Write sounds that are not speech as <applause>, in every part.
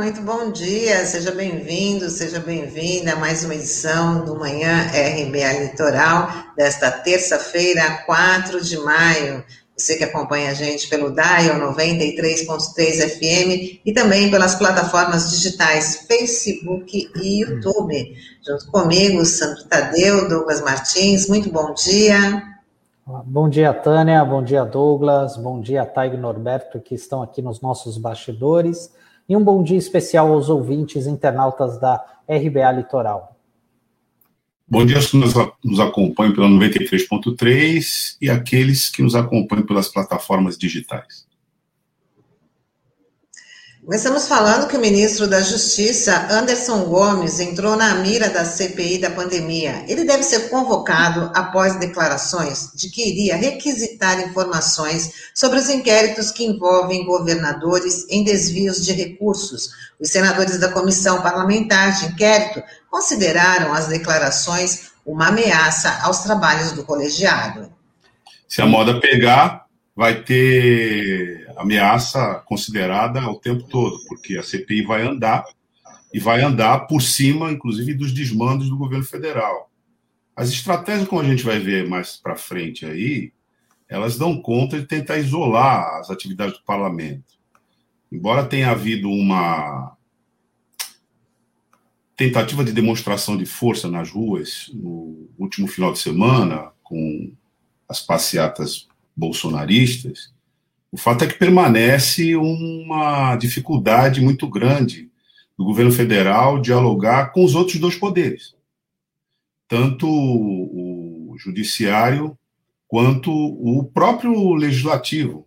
Muito bom dia, seja bem-vindo, seja bem-vinda a mais uma edição do Manhã RBA Litoral desta terça-feira, 4 de maio. Você que acompanha a gente pelo Dial 93.3 FM e também pelas plataformas digitais Facebook e YouTube. Junto comigo, Sandro Tadeu, Douglas Martins, muito bom dia. Bom dia, Tânia, bom dia, Douglas, bom dia, Taigo Norberto, que estão aqui nos nossos bastidores, e um bom dia especial aos ouvintes internautas da RBA Litoral. Bom dia aos que nos, acompanham pela 93.3 e aqueles que nos acompanham pelas plataformas digitais. Começamos falando que o ministro da Justiça, Anderson Gomes, entrou na mira da CPI da pandemia. Ele deve ser convocado após declarações de que iria requisitar informações sobre os inquéritos que envolvem governadores em desvios de recursos. Os senadores da comissão parlamentar de inquérito consideraram as declarações uma ameaça aos trabalhos do colegiado. Se a moda pegar, vai ter ameaça considerada o tempo todo, porque a CPI vai andar e vai andar por cima, inclusive, dos desmandos do governo federal. As estratégias, como a gente vai ver mais para frente aí, elas dão conta de tentar isolar as atividades do parlamento. Embora tenha havido uma tentativa de demonstração de força nas ruas no último final de semana, com as passeatas bolsonaristas, o fato é que permanece uma dificuldade muito grande do governo federal dialogar com os outros dois poderes, tanto o judiciário quanto o próprio legislativo,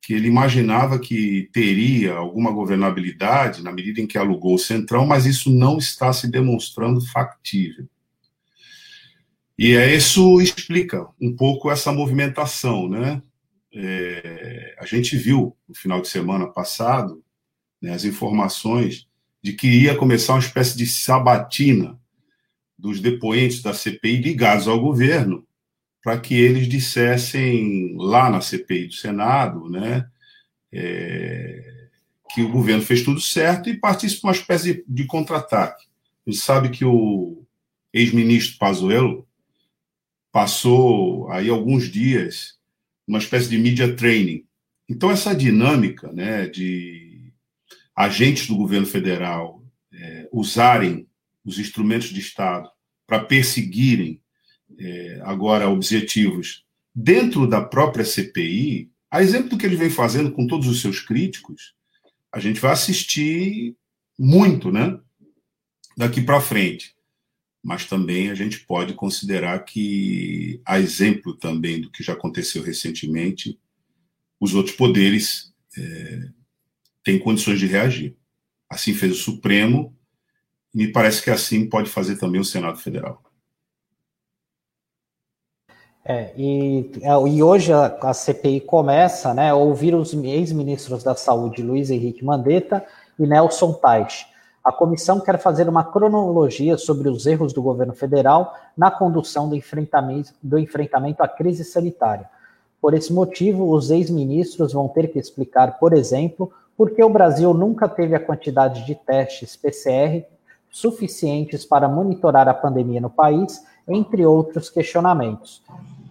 que ele imaginava que teria alguma governabilidade na medida em que alugou o Centrão, mas isso não está se demonstrando factível. E é isso explica um pouco essa movimentação, né? É, a gente viu no final de semana passado né, as informações de que ia começar uma espécie de sabatina dos depoentes da CPI ligados ao governo para que eles dissessem lá na CPI do Senado, né, é, que o governo fez tudo certo e partisse para uma espécie de, de contra-ataque. A gente sabe que o ex-ministro Pazuello passou aí alguns dias uma espécie de media training. Então essa dinâmica, né, de agentes do governo federal é, usarem os instrumentos de Estado para perseguirem é, agora objetivos dentro da própria CPI, a exemplo do que ele vem fazendo com todos os seus críticos, a gente vai assistir muito, né, daqui para frente mas também a gente pode considerar que, a exemplo também do que já aconteceu recentemente, os outros poderes é, têm condições de reagir. Assim fez o Supremo, e me parece que assim pode fazer também o Senado Federal. É, e, é, e hoje a, a, CPI começa né, a ouvir os ex-ministros da Saúde, Luiz Henrique Mandetta e Nelson Tais. A comissão quer fazer uma cronologia sobre os erros do governo federal na condução do enfrentamento, do enfrentamento à crise sanitária. Por esse motivo, os ex-ministros vão ter que explicar, por exemplo, por que o Brasil nunca teve a quantidade de testes PCR suficientes para monitorar a pandemia no país, entre outros questionamentos.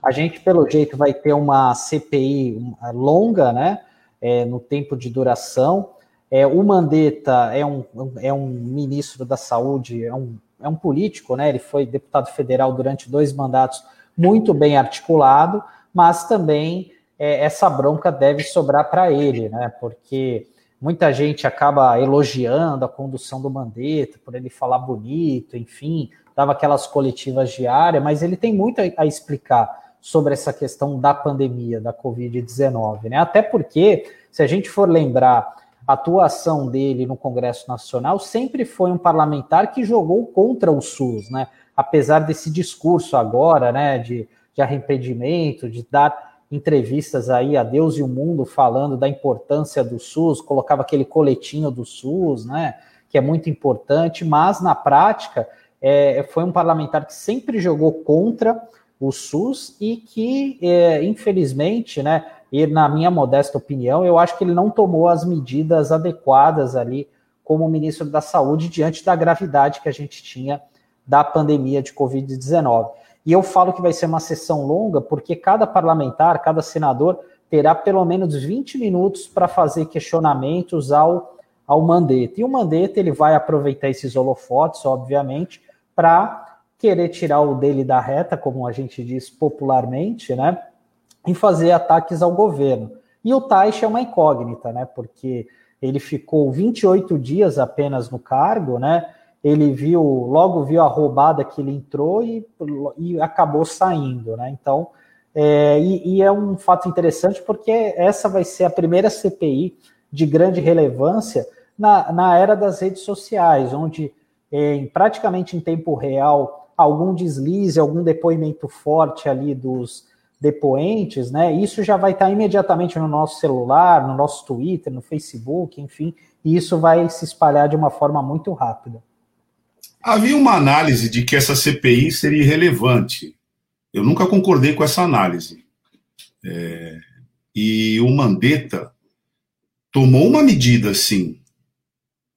A gente, pelo jeito, vai ter uma CPI longa, né, é, no tempo de duração, é, o Mandetta é um, é um ministro da saúde, é um, é um político, né? Ele foi deputado federal durante dois mandatos, muito bem articulado, mas também é, essa bronca deve sobrar para ele, né? Porque muita gente acaba elogiando a condução do Mandetta, por ele falar bonito, enfim, dava aquelas coletivas diárias, mas ele tem muito a, explicar sobre essa questão da pandemia, da Covid-19, né? Até porque, se a gente for lembrar a atuação dele no Congresso Nacional sempre foi um parlamentar que jogou contra o SUS, né? Apesar desse discurso agora, né, de, de arrependimento, de dar entrevistas aí a Deus e o mundo falando da importância do SUS, colocava aquele coletinho do SUS, né, que é muito importante, mas na prática é, foi um parlamentar que sempre jogou contra o SUS e que, é, infelizmente, né, e na minha modesta opinião, eu acho que ele não tomou as medidas adequadas ali como ministro da Saúde diante da gravidade que a gente tinha da pandemia de Covid-19. E eu falo que vai ser uma sessão longa porque cada parlamentar, cada senador terá pelo menos 20 minutos para fazer questionamentos ao, ao Mandetta. E o Mandetta ele vai aproveitar esses holofotes, obviamente, para querer tirar o dele da reta, como a gente diz popularmente, né? E fazer ataques ao governo. E o Taish é uma incógnita, né? Porque ele ficou 28 dias apenas no cargo, né? Ele viu, logo viu a roubada que ele entrou e, e acabou saindo, né? Então, é, e, e, é um fato interessante porque essa vai ser a primeira CPI de grande relevância na, na era das redes sociais, onde é, em, praticamente em tempo real algum deslize, algum depoimento forte ali dos depoentes, né? Isso já vai estar imediatamente no nosso celular, no nosso Twitter, no Facebook, enfim, e isso vai se espalhar de uma forma muito rápida. Havia uma análise de que essa CPI seria irrelevante. Eu nunca concordei com essa análise. É, e o Mandetta tomou uma medida, sim,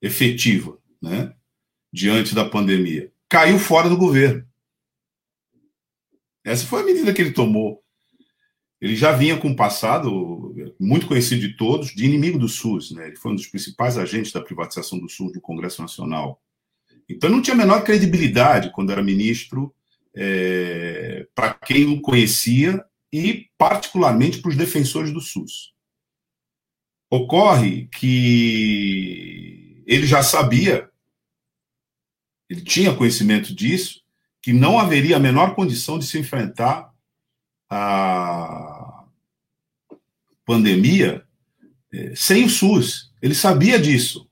efetiva, né, diante da pandemia. Caiu fora do governo. Essa foi a medida que ele tomou. Ele já vinha com um passado muito conhecido de todos, de inimigo do SUS. Né? Ele foi um dos principais agentes da privatização do SUS do Congresso Nacional. Então, não tinha a menor credibilidade quando era ministro é, para quem o conhecia e, particularmente, para os defensores do SUS. Ocorre que ele já sabia, ele tinha conhecimento disso, que não haveria a menor condição de se enfrentar a pandemia é, sem o SUS. Ele sabia disso.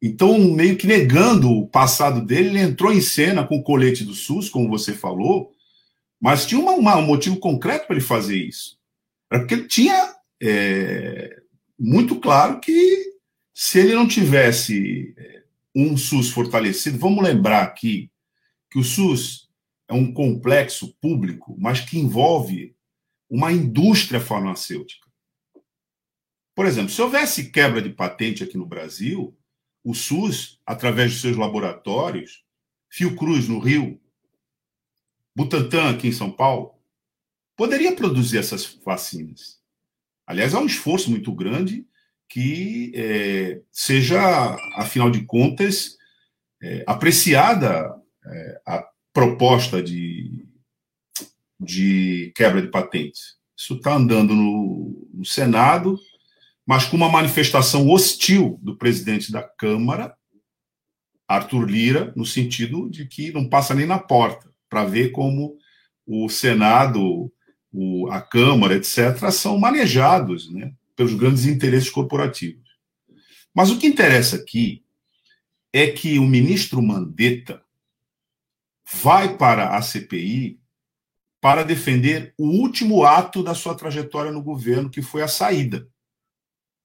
Então, meio que negando o passado dele, ele entrou em cena com o colete do SUS, como você falou, mas tinha uma, uma, um motivo concreto para ele fazer isso. É porque ele tinha é, muito claro que se ele não tivesse é, um SUS fortalecido, vamos lembrar aqui que o SUS é um complexo público, mas que envolve uma indústria farmacêutica. Por exemplo, se houvesse quebra de patente aqui no Brasil, o SUS, através de seus laboratórios, Fiocruz no Rio, Butantan aqui em São Paulo, poderia produzir essas vacinas. Aliás, há um esforço muito grande que é, seja, afinal de contas, é, apreciada é, a proposta de, de quebra de patentes. Isso está andando no, no Senado, mas com uma manifestação hostil do presidente da Câmara, Arthur Lira, no sentido de que não passa nem na porta, para ver como o Senado, o, a Câmara, etc., são manejados né, pelos grandes interesses corporativos. Mas o que interessa aqui é que o ministro Mandetta vai para a CPI para defender o último ato da sua trajetória no governo, que foi a saída.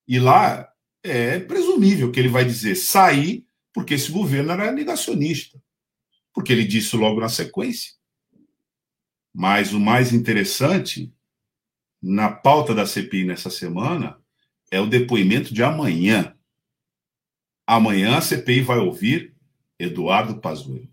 E lá é presumível que ele vai dizer sair porque esse governo era negacionista, porque ele disse logo na sequência. Mas o mais interessante na pauta da CPI nessa semana é o depoimento de amanhã. Amanhã a CPI vai ouvir Eduardo Pazuello.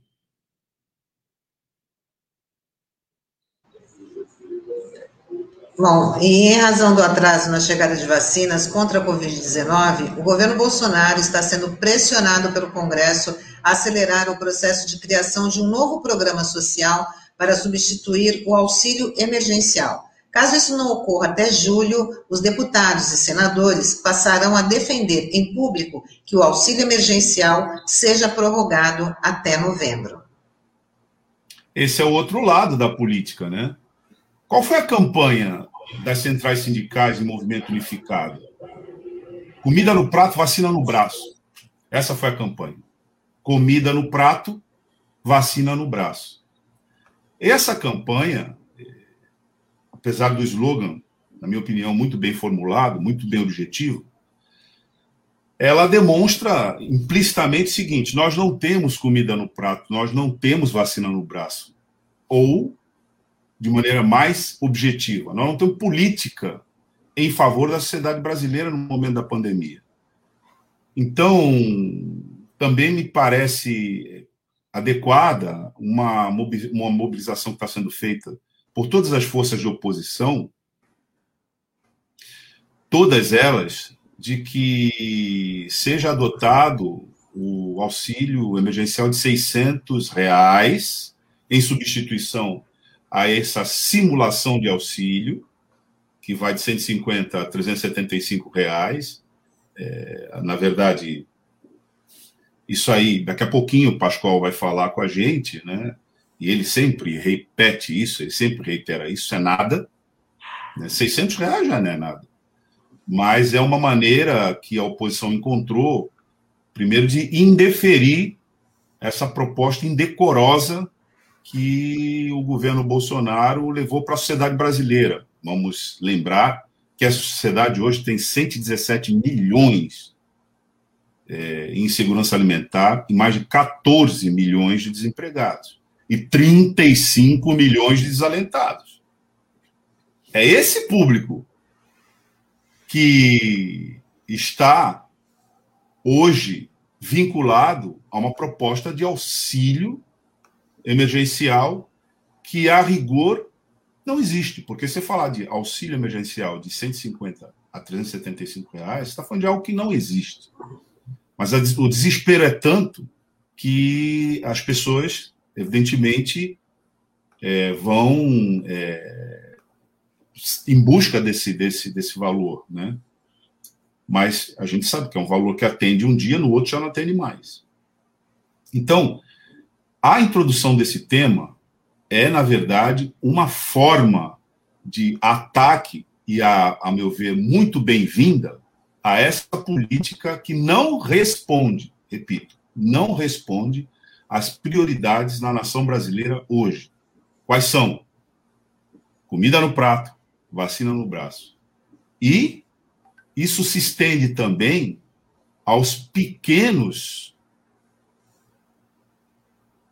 Bom, e em razão do atraso na chegada de vacinas contra a Covid-19, o governo Bolsonaro está sendo pressionado pelo Congresso a acelerar o processo de criação de um novo programa social para substituir o auxílio emergencial. Caso isso não ocorra até julho, os deputados e senadores passarão a defender em público que o auxílio emergencial seja prorrogado até novembro. Esse é o outro lado da política, né? Qual foi a campanha das centrais sindicais e movimento unificado? Comida no prato, vacina no braço. Essa foi a campanha. Comida no prato, vacina no braço. Essa campanha, apesar do slogan, na minha opinião, muito bem formulado, muito bem objetivo, ela demonstra implicitamente o seguinte: nós não temos comida no prato, nós não temos vacina no braço. Ou de maneira mais objetiva. Nós não temos política em favor da sociedade brasileira no momento da pandemia. Então, também me parece adequada uma mobilização que está sendo feita por todas as forças de oposição, todas elas, de que seja adotado o auxílio emergencial de 600 reais em substituição a essa simulação de auxílio, que vai de 150 a 375 reais. É, na verdade, isso aí, daqui a pouquinho o Pascoal vai falar com a gente, né? E ele sempre repete isso, ele sempre reitera isso, é nada. Né? 600 reais já não é nada. Mas é uma maneira que a oposição encontrou, primeiro, de indeferir essa proposta indecorosa que o governo Bolsonaro levou para a sociedade brasileira. Vamos lembrar que a sociedade hoje tem 117 milhões é, em insegurança alimentar e mais de 14 milhões de desempregados e 35 milhões de desalentados. É esse público que está hoje vinculado a uma proposta de auxílio emergencial que, a rigor, não existe. Porque você falar de auxílio emergencial de 150 a 375 reais, você está falando de algo que não existe. Mas a, o desespero é tanto que as pessoas, evidentemente, é, vão é, em busca desse, desse, desse valor, né? Mas a gente sabe que é um valor que atende um dia, no outro já não atende mais. Então, a introdução desse tema é, na verdade, uma forma de ataque, e, a, a meu ver, muito bem-vinda, a essa política que não responde, repito, não responde às prioridades na nação brasileira hoje. Quais são? Comida no prato, vacina no braço. E isso se estende também aos pequenos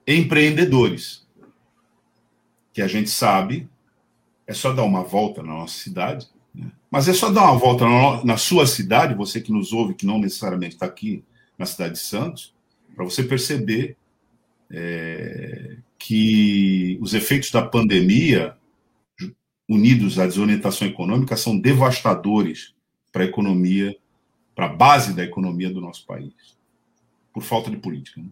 empreendedores, que a gente sabe, é só dar uma volta na nossa cidade, né? mas é só dar uma volta na, sua cidade, você que nos ouve, que não necessariamente está aqui na cidade de Santos, para você perceber é, que os efeitos da pandemia, unidos à desorientação econômica, são devastadores para a economia, para a base da economia do nosso país, por falta de política. Né?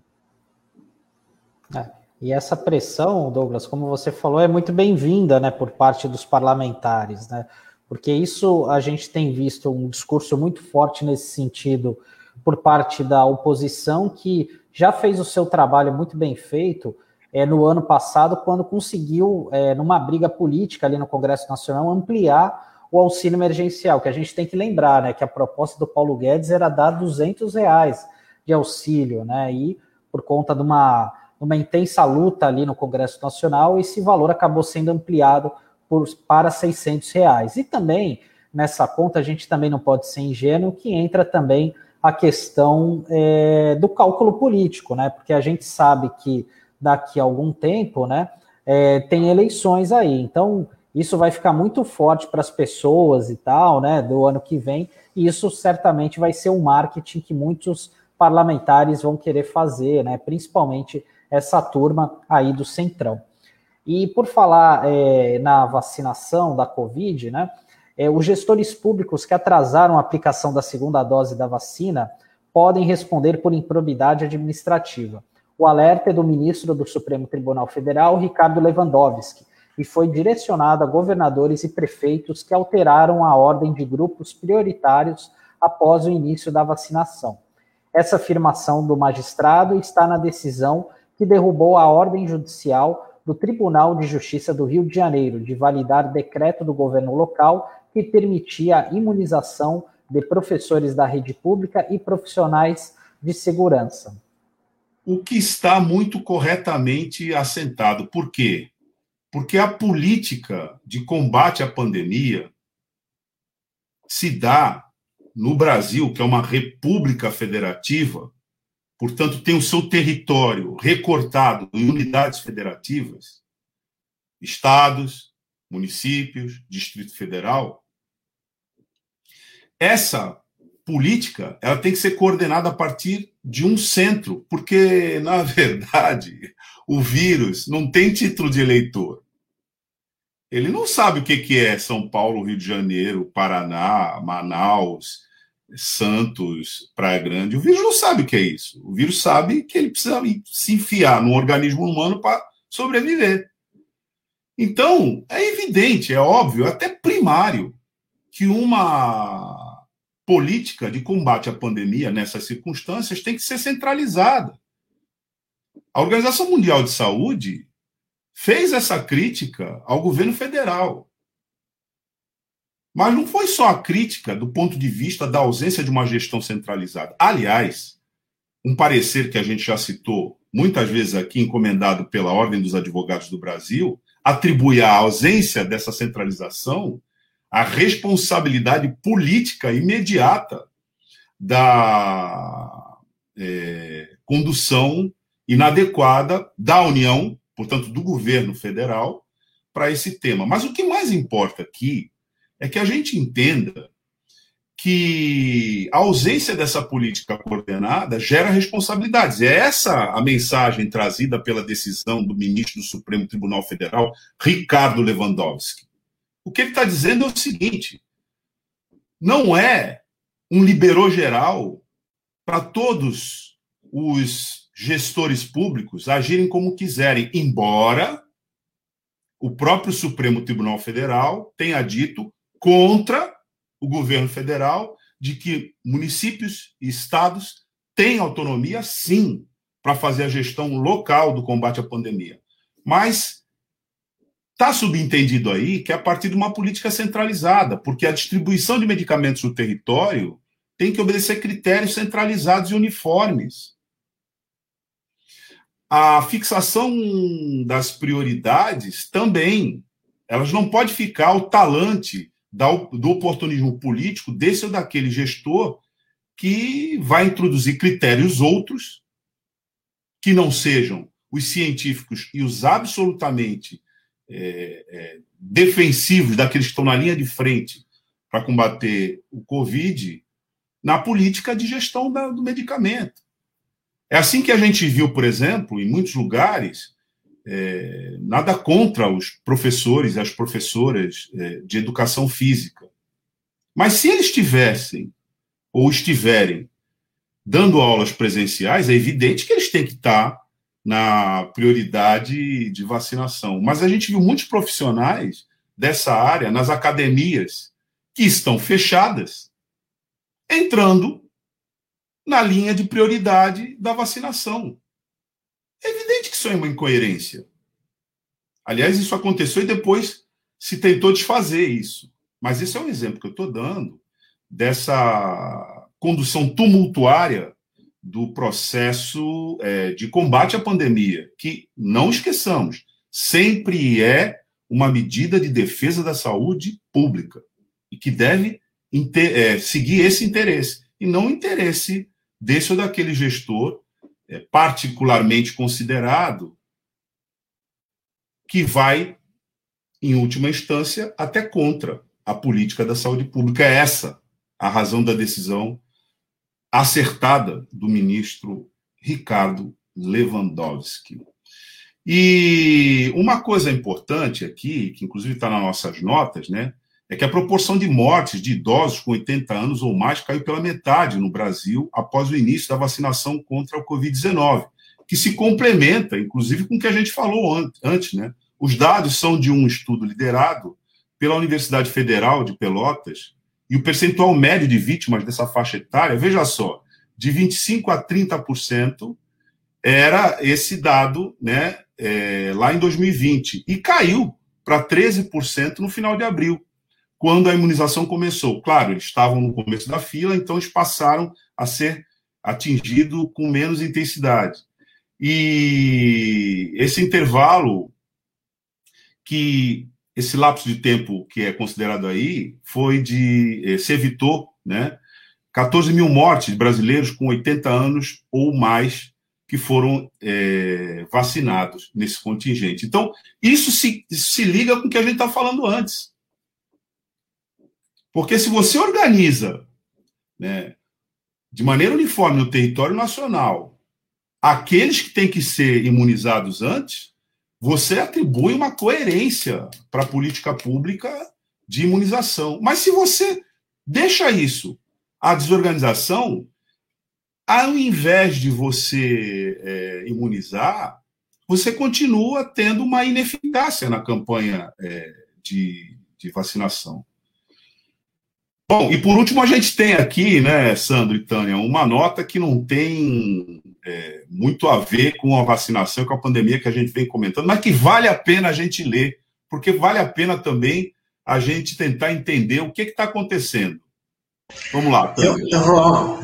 É. E essa pressão, Douglas, como você falou, é muito bem-vinda, né, por parte dos parlamentares, né? Porque isso a gente tem visto um discurso muito forte nesse sentido por parte da oposição, que já fez o seu trabalho muito bem feito é, no ano passado, quando conseguiu, é, numa briga política ali no Congresso Nacional, ampliar o auxílio emergencial, que a gente tem que lembrar, né, que a proposta do Paulo Guedes era dar 200 reais de auxílio, né, e por conta de uma uma intensa luta ali no Congresso Nacional, esse valor acabou sendo ampliado por, para 600 reais. E também, nessa conta, a gente também não pode ser ingênuo, que entra também a questão é, do cálculo político, né? Porque a gente sabe que daqui a algum tempo, né, é, tem eleições aí. Então, isso vai ficar muito forte para as pessoas e tal, né, do ano que vem, e isso certamente vai ser um marketing que muitos parlamentares vão querer fazer, né, principalmente essa turma aí do Centrão. E por falar é, na vacinação da Covid, né, é, os gestores públicos que atrasaram a aplicação da segunda dose da vacina podem responder por improbidade administrativa. O alerta é do ministro do Supremo Tribunal Federal, Ricardo Lewandowski, e foi direcionado a governadores e prefeitos que alteraram a ordem de grupos prioritários após o início da vacinação. Essa afirmação do magistrado está na decisão que derrubou a ordem judicial do Tribunal de Justiça do Rio de Janeiro de validar decreto do governo local que permitia a imunização de professores da rede pública e profissionais de segurança. O que está muito corretamente assentado. Por quê? Porque a política de combate à pandemia se dá no Brasil, que é uma república federativa, portanto, tem o seu território recortado em unidades federativas, estados, municípios, Distrito Federal, essa política ela tem que ser coordenada a partir de um centro, porque, <laughs> na verdade, o vírus não tem título de eleitor. Ele não sabe o que, é São Paulo, Rio de Janeiro, Paraná, Manaus, Santos, Praia Grande. O vírus não sabe o que é isso. O vírus sabe que ele precisa se enfiar no organismo humano para sobreviver. Então, é evidente, é óbvio, até primário, que uma política de combate à pandemia nessas circunstâncias tem que ser centralizada. A Organização Mundial de Saúde fez essa crítica ao governo federal. Mas não foi só a crítica do ponto de vista da ausência de uma gestão centralizada. Aliás, um parecer que a gente já citou muitas vezes aqui, encomendado pela Ordem dos Advogados do Brasil, atribui à ausência dessa centralização a responsabilidade política imediata da é, condução inadequada da União, portanto, do governo federal, para esse tema. Mas o que mais importa aqui é que a gente entenda que a ausência dessa política coordenada gera responsabilidades. É essa a mensagem trazida pela decisão do ministro do Supremo Tribunal Federal, Ricardo Lewandowski. O que ele está dizendo é o seguinte: não é um liberou geral para todos os gestores públicos agirem como quiserem, embora o próprio Supremo Tribunal Federal tenha dito contra o governo federal de que municípios e estados têm autonomia, sim, para fazer a gestão local do combate à pandemia. Mas está subentendido aí que é a partir de uma política centralizada, porque a distribuição de medicamentos no território tem que obedecer critérios centralizados e uniformes. A fixação das prioridades também, elas não pode ficar ao talante do oportunismo político desse ou daquele gestor que vai introduzir critérios outros que não sejam os científicos e os absolutamente é, é, defensivos daqueles que estão na linha de frente para combater o Covid na política de gestão da, do medicamento. É assim que a gente viu, por exemplo, em muitos lugares, é, nada contra os professores e as professoras é, de educação física. Mas se eles tivessem ou estiverem dando aulas presenciais, é evidente que eles têm que estar na prioridade de vacinação. Mas a gente viu muitos profissionais dessa área nas academias que estão fechadas, entrando na linha de prioridade da vacinação. Evidente que isso é uma incoerência. Aliás, isso aconteceu e depois se tentou desfazer isso. Mas esse é um exemplo que eu estou dando dessa condução tumultuária do processo é, de combate à pandemia, que, não esqueçamos, sempre é uma medida de defesa da saúde pública e que deve é, seguir esse interesse, e não o interesse desse ou daquele gestor é, particularmente considerado, que vai, em última instância, até contra a política da saúde pública. É essa a razão da decisão acertada do ministro Ricardo Lewandowski. E uma coisa importante aqui, que inclusive está nas nossas notas, né, é que a proporção de mortes de idosos com 80 anos ou mais caiu pela metade no Brasil após o início da vacinação contra o Covid-19, que se complementa, inclusive, com o que a gente falou antes. Né? Os dados são de um estudo liderado pela Universidade Federal de Pelotas, e o percentual médio de vítimas dessa faixa etária, veja só, de 25% a 30% era esse dado né, é, lá em 2020, e caiu para 13% no final de abril quando a imunização começou. Claro, eles estavam no começo da fila, então eles passaram a ser atingidos com menos intensidade. E esse intervalo, que esse lapso de tempo que é considerado aí, foi de. Eh, se evitou, né? 14 mil mortes de brasileiros com 80 anos ou mais que foram é, vacinados nesse contingente. Então, isso se, se liga com o que a gente está falando antes. Porque se você organiza né, de maneira uniforme no território nacional, aqueles que têm que ser imunizados antes, você atribui uma coerência para a política pública de imunização. Mas se você deixa isso à desorganização, ao invés de você é, imunizar, você continua tendo uma ineficácia na campanha é, de, de vacinação. Bom, e por último, a gente tem aqui, né, Sandro e Tânia, uma nota que não tem é, muito a ver com a vacinação com a pandemia que a gente vem comentando, mas que vale a pena a gente ler, porque vale a pena também a gente tentar entender o que está acontecendo. Vamos lá, Tânia. Eu, eu vou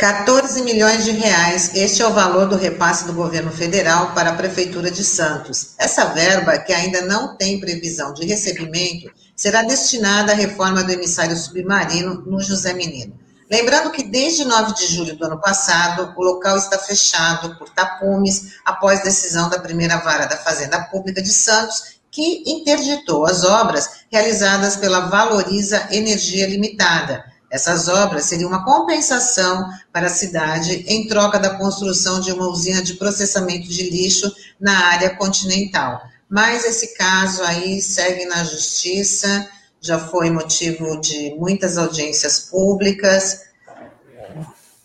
14 milhões de reais, este é o valor do repasse do governo federal para a Prefeitura de Santos. Essa verba, que ainda não tem previsão de recebimento, será destinada à reforma do emissário submarino no José Menino. Lembrando que desde 9 de julho do ano passado, o local está fechado por tapumes após decisão da primeira vara da Fazenda Pública de Santos, que interditou as obras realizadas pela Valoriza Energia Limitada essas obras seriam uma compensação para a cidade em troca da construção de uma usina de processamento de lixo na área continental. Mas esse caso aí segue na justiça, já foi motivo de muitas audiências públicas.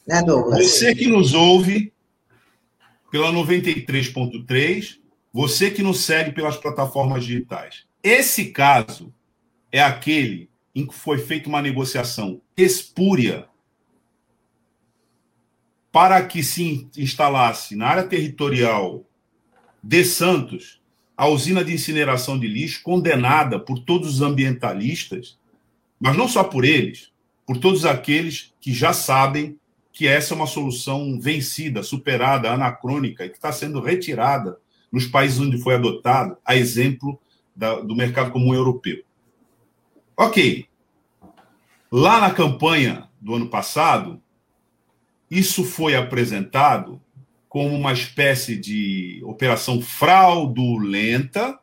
Né, Douglas? Você que nos ouve pela 93.3, você que nos segue pelas plataformas digitais. Esse caso é aquele em que foi feita uma negociação espúria para que se instalasse na área territorial de Santos a usina de incineração de lixo, condenada por todos os ambientalistas, mas não só por eles, por todos aqueles que já sabem que essa é uma solução vencida, superada, anacrônica e que está sendo retirada nos países onde foi adotado, a exemplo da, do mercado comum europeu. Ok. Lá na campanha do ano passado, isso foi apresentado como uma espécie de operação fraudulenta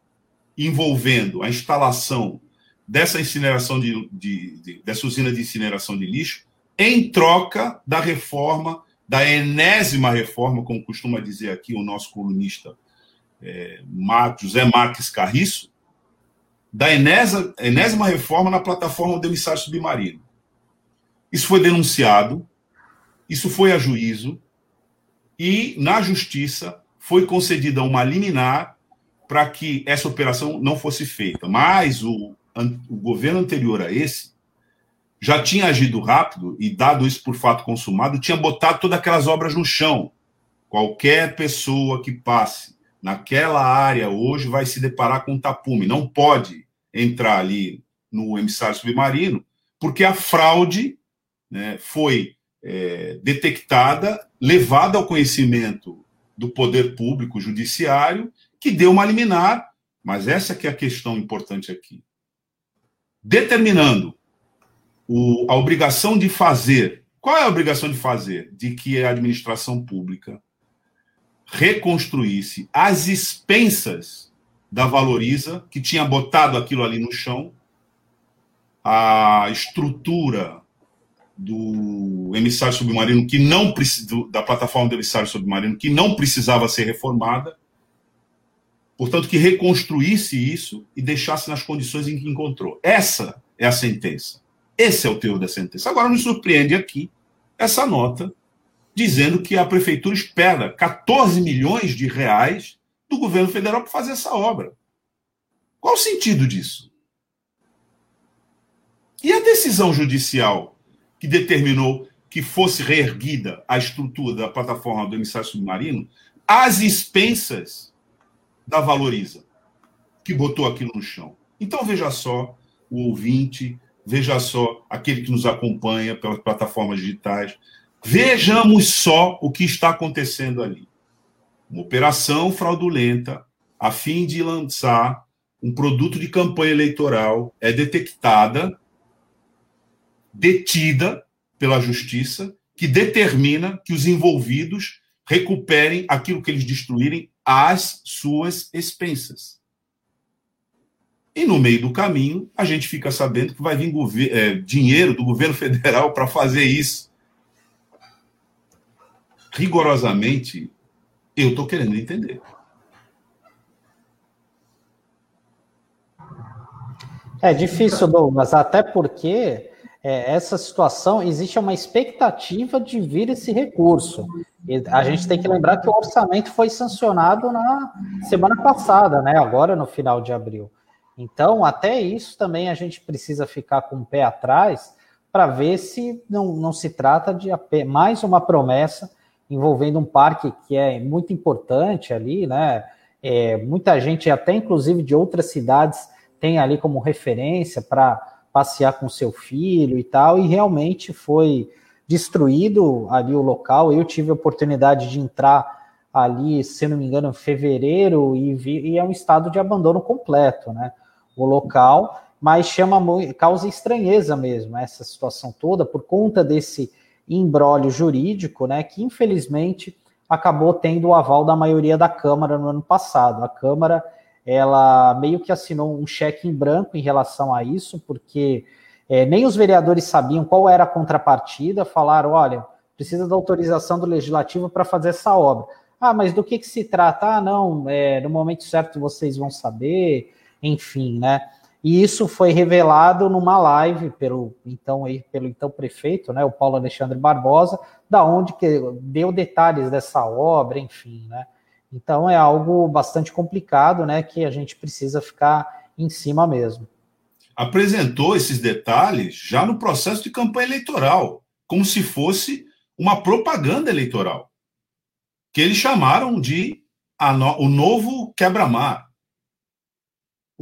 envolvendo a instalação dessa incineração de, de, de, dessa usina de incineração de lixo em troca da reforma da enésima reforma, como costuma dizer aqui o nosso colunista é, José Marques Carriço, da enésima, enésima reforma na plataforma do emissário submarino. Isso foi denunciado, isso foi a juízo, e na justiça foi concedida uma liminar para que essa operação não fosse feita. Mas o, o governo anterior a esse já tinha agido rápido e, dado isso por fato consumado, tinha botado todas aquelas obras no chão. Qualquer pessoa que passe naquela área hoje vai se deparar com um tapume. Não pode entrar ali no emissário submarino, porque a fraude né, foi é, detectada, levada ao conhecimento do poder público judiciário, que deu uma liminar, mas essa que é a questão importante aqui. Determinando o, a obrigação de fazer. Qual é a obrigação de fazer? De que a administração pública reconstruísse as expensas da Valoriza, que tinha botado aquilo ali no chão, a estrutura do emissário submarino que não da plataforma do emissário submarino que não precisava ser reformada, portanto que reconstruísse isso e deixasse nas condições em que encontrou. Essa é a sentença. Esse é o teor da sentença. Agora nos surpreende aqui essa nota dizendo que a prefeitura espera 14 milhões de reais do governo federal para fazer essa obra. Qual o sentido disso? E a decisão judicial que determinou que fosse reerguida a estrutura da plataforma do emissário submarino às expensas da Valoriza, que botou aquilo no chão. Então, veja só o ouvinte, veja só aquele que nos acompanha pelas plataformas digitais, vejamos só o que está acontecendo ali. Uma operação fraudulenta a fim de lançar um produto de campanha eleitoral é detectada detida pela justiça, que determina que os envolvidos recuperem aquilo que eles destruírem às suas expensas. E no meio do caminho, a gente fica sabendo que vai vir é, dinheiro do governo <laughs> federal para fazer isso. Rigorosamente, eu estou querendo entender. É difícil, Douglas, até porque é, essa situação existe uma expectativa de vir esse recurso. E a gente tem que lembrar que o orçamento foi sancionado na semana passada, né? Agora no final de abril. Então, até isso também a gente precisa ficar com o pé atrás para ver se não, não se trata de mais uma promessa envolvendo um parque que é muito importante ali, né? É, muita gente, até inclusive de outras cidades, tem ali como referência para passear com seu filho e tal, e realmente foi destruído ali o local. Eu tive a oportunidade de entrar ali, se não me engano, em fevereiro, e, vi, e é um estado de abandono completo, né? O local, mas chama causa estranheza mesmo essa situação toda por conta desse embrólio jurídico, né? Que infelizmente acabou tendo o aval da maioria da Câmara no ano passado. A Câmara ela meio que assinou um cheque em branco em relação a isso, porque é, nem os vereadores sabiam qual era a contrapartida, falaram, olha, precisa da autorização do legislativo para fazer essa obra. Ah, mas do que, que se trata? Ah, não, é, no momento certo vocês vão saber, enfim, né? E isso foi revelado numa live pelo então, pelo então prefeito, né, o Paulo Alexandre Barbosa, da onde que deu detalhes dessa obra, enfim, né? Então é algo bastante complicado, né, que a gente precisa ficar em cima mesmo. Apresentou esses detalhes já no processo de campanha eleitoral, como se fosse uma propaganda eleitoral, que eles chamaram de no, o novo quebra-mar.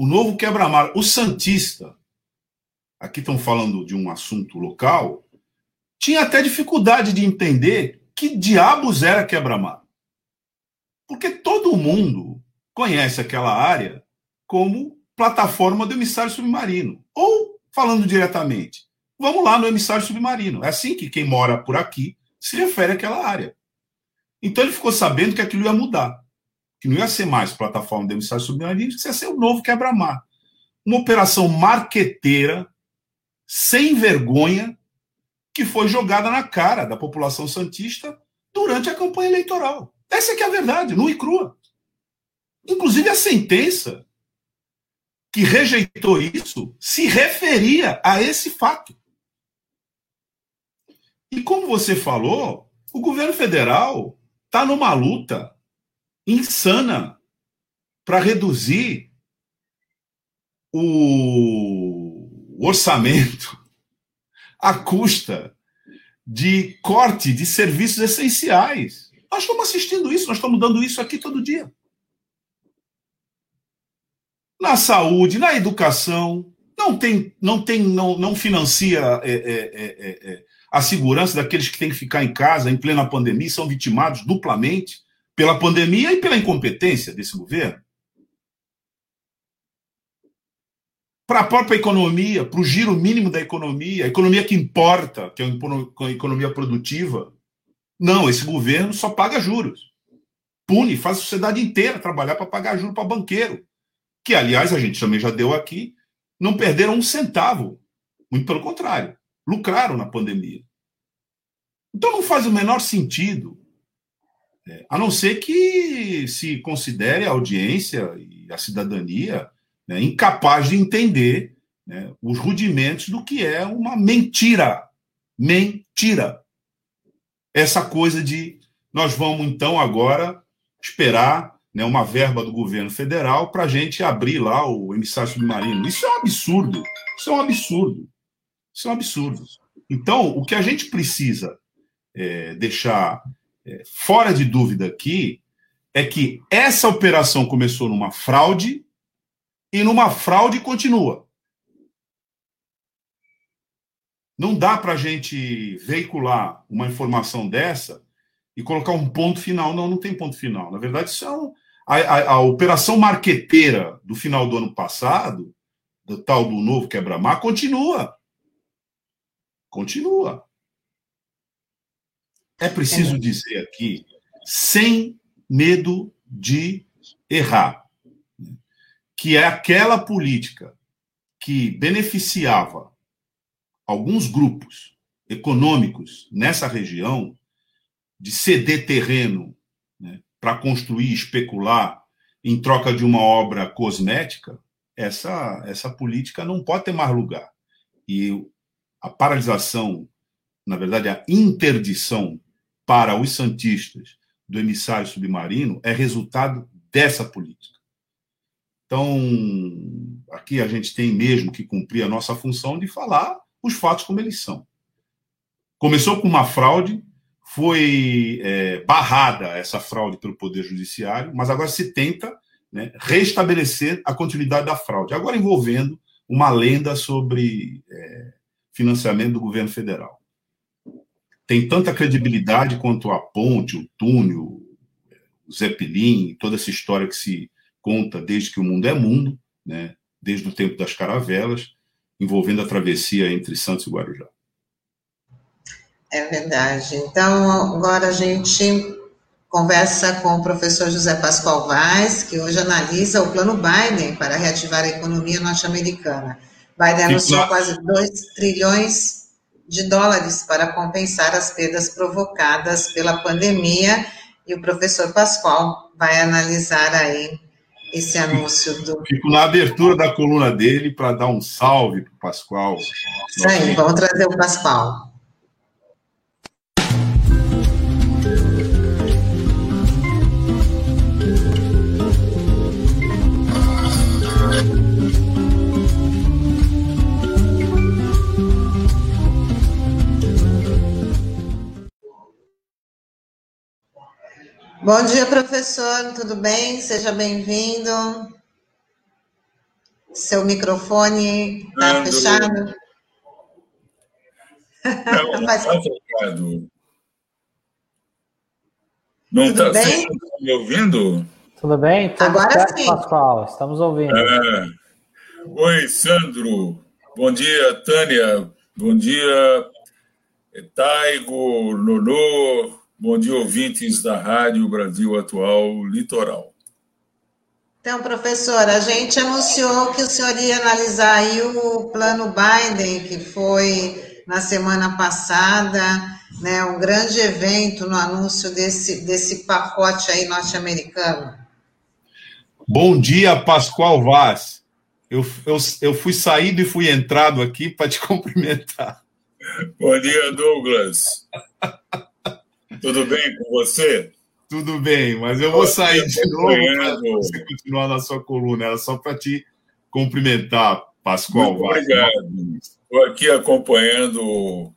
O novo quebra-mar, o Santista, aqui estão falando de um assunto local, tinha até dificuldade de entender que diabos era quebra-mar. Porque todo mundo conhece aquela área como plataforma do emissário submarino. Ou, falando diretamente, vamos lá no emissário submarino. É assim que quem mora por aqui se refere àquela área. Então ele ficou sabendo que aquilo ia mudar. Que não ia ser mais plataforma do emissário submarino, que ia ser o novo quebra-mar. Uma operação marqueteira, sem vergonha, que foi jogada na cara da população santista durante a campanha eleitoral. Essa é é a verdade, nua e crua. Inclusive a sentença que rejeitou isso se referia a esse fato. E como você falou, o governo federal está numa luta insana para reduzir o orçamento <laughs> à custa de corte de serviços essenciais. Nós estamos assistindo isso, nós estamos dando isso aqui todo dia. Na saúde, na educação, não tem, não tem, não, não financia é, é, é, é, a segurança daqueles que têm que ficar em casa em plena pandemia, são vitimados duplamente pela pandemia e pela incompetência desse governo. Para a própria economia, para o giro mínimo da economia, a economia que importa, que é a economia produtiva, não, esse governo só paga juros. Pune, faz a sociedade inteira trabalhar para pagar juros para banqueiro. Que, aliás, a gente também já deu aqui, não perderam um centavo. Muito pelo contrário, lucraram na pandemia. Então não faz o menor sentido, é, a não ser que se considere a audiência e a cidadania né, incapaz de entender né, os rudimentos do que é uma mentira. Mentira essa coisa de nós vamos então agora esperar né, uma verba do governo federal para a gente abrir lá o emissário submarino. Isso é um absurdo. Isso é um absurdo. Isso é um absurdo. Então, o que a gente precisa é, deixar fora de dúvida aqui é que essa operação começou numa fraude e numa fraude continua. Não dá para a gente veicular uma informação dessa e colocar um ponto final. Não, não tem ponto final. Na verdade, isso é um, a, a, a, operação marqueteira do final do ano passado, do tal do novo quebra-mar, continua. Continua. É preciso dizer aqui, sem medo de errar, que é aquela política que beneficiava alguns grupos econômicos nessa região de ceder terreno né, para construir, especular em troca de uma obra cosmética, essa, essa política não pode ter mais lugar. E a paralisação, na verdade, a interdição para os santistas do emissário submarino é resultado dessa política. Então, aqui a gente tem mesmo que cumprir a nossa função de falar os fatos como eles são. Começou com uma fraude, foi é, barrada essa fraude pelo Poder Judiciário, mas agora se tenta né, restabelecer a continuidade da fraude, agora envolvendo uma lenda sobre é, financiamento do governo federal. Tem tanta credibilidade quanto a ponte, o túnel, o Zeppelin, toda essa história que se conta desde que o mundo é mundo, né, desde o tempo das caravelas, envolvendo a travessia entre Santos e Guarujá. É verdade. Então, agora a gente conversa com o professor José Pascoal Vaz, que hoje analisa o plano Biden para reativar a economia norte-americana. Biden anunciou quase 2 trilhões de dólares para compensar as perdas provocadas pela pandemia, e o professor Pascoal vai analisar aí esse anúncio do. Fico na abertura da coluna dele para dar um salve para o Pascoal. Isso aí, vamos trazer o Pascoal. Bom dia, professor, tudo bem? Seja bem-vindo. Seu microfone está fechado? Não, <laughs> Mas... está fechado. Não está me ouvindo? Tudo bem? Tudo Agora certo, sim. Pascoal, estamos ouvindo. É. Oi, Sandro. Bom dia, Tânia. Bom dia, Taigo, Nonô, Bom dia, ouvintes da Rádio Brasil Atual Litoral. Então, professor, a gente anunciou que o senhor ia analisar aí o plano Biden, que foi na semana passada, né, um grande evento no anúncio desse, desse pacote aí norte-americano. Bom dia, Pascoal Vaz. Eu, eu, eu fui saído e fui entrado aqui para te <laughs> cumprimentar. Bom dia, Douglas. Tudo bem com você? Tudo bem, mas eu vou sair de novo para você continuar na sua coluna. Era só para te cumprimentar, Pascoal. Muito obrigado. Estou aqui acompanhando o,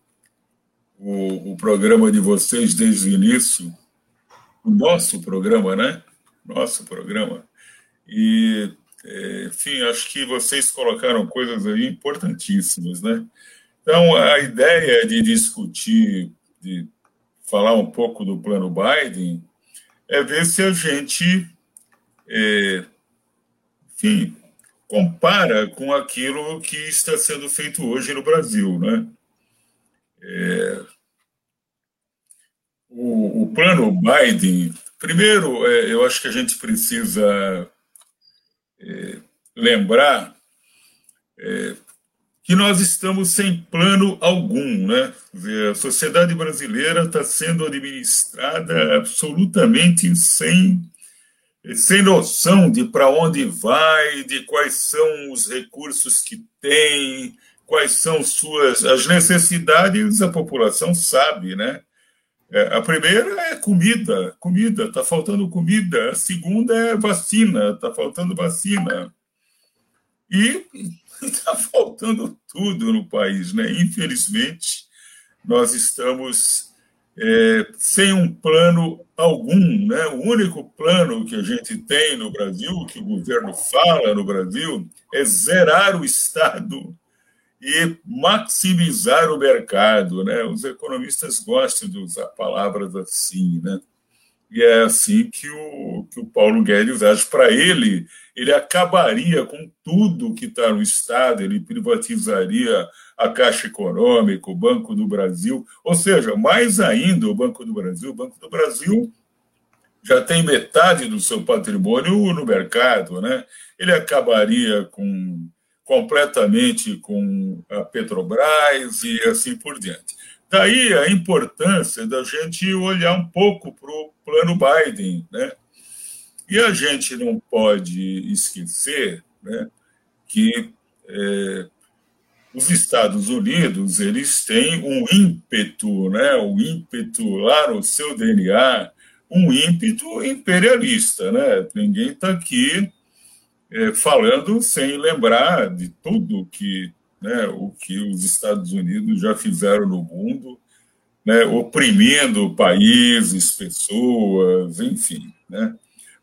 o, o, programa de vocês desde o início. O nosso programa, né? Nosso programa. E, é, enfim, acho que vocês colocaram coisas aí importantíssimas, né? Então, a ideia de discutir, de falar um pouco do plano Biden é ver se a gente, é, enfim, compara com aquilo que está sendo feito hoje no Brasil, né? É, o, o, plano Biden, primeiro, é, eu acho que a gente precisa é, lembrar é, que nós estamos sem plano algum, né? A sociedade brasileira está sendo administrada absolutamente sem sem noção de para onde vai, de quais são os recursos que tem, quais são suas as necessidades, a população sabe, né? É, a primeira é comida, comida, está faltando comida. A segunda é vacina, está faltando vacina. E está <laughs> faltando tudo no país, né? Infelizmente, nós estamos é, sem um plano algum, né? O único plano que a gente tem no Brasil, que o governo fala no Brasil, é zerar o Estado e maximizar o mercado, né? Os economistas gostam de usar palavras assim, né? E é assim que o, que o Paulo Guedes age. Para ele, ele acabaria com tudo que está no Estado, ele privatizaria a Caixa Econômica, o Banco do Brasil, ou seja, mais ainda o Banco do Brasil. O Banco do Brasil já tem metade do seu patrimônio no mercado, né? Ele acabaria com completamente com a Petrobras e assim por diante. Daí a importância da gente olhar um pouco para o plano Biden, né? E a gente não pode esquecer, né, que é, os Estados Unidos eles têm um ímpeto, né, o ímpeto lá no seu DNA, um ímpeto imperialista, né? Ninguém está aqui é, falando sem lembrar de tudo que, né, o que os Estados Unidos já fizeram no mundo, né, oprimindo países, pessoas, enfim, né?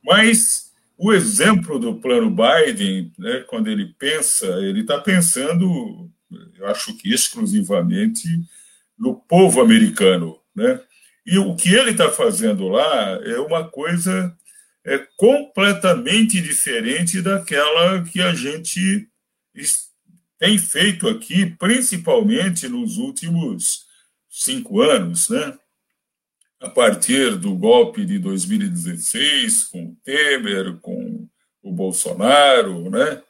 Mas o exemplo do plano Biden, né, quando ele pensa, ele está pensando eu acho que exclusivamente no povo americano, né? E o que ele está fazendo lá é uma coisa é completamente diferente daquela que a gente tem feito aqui, principalmente nos últimos cinco anos, né? A partir do golpe de 2016, com o Temer, com o Bolsonaro, né?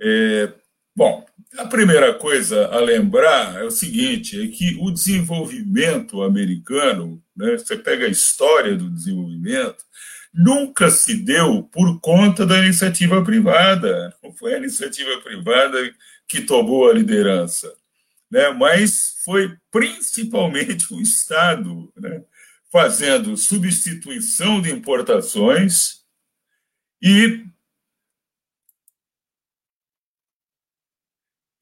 É, bom, a primeira coisa a lembrar é o seguinte: é que o desenvolvimento americano, né, você pega a história do desenvolvimento, nunca se deu por conta da iniciativa privada. Não foi a iniciativa privada que tomou a liderança, né, mas foi principalmente o Estado né, fazendo substituição de importações e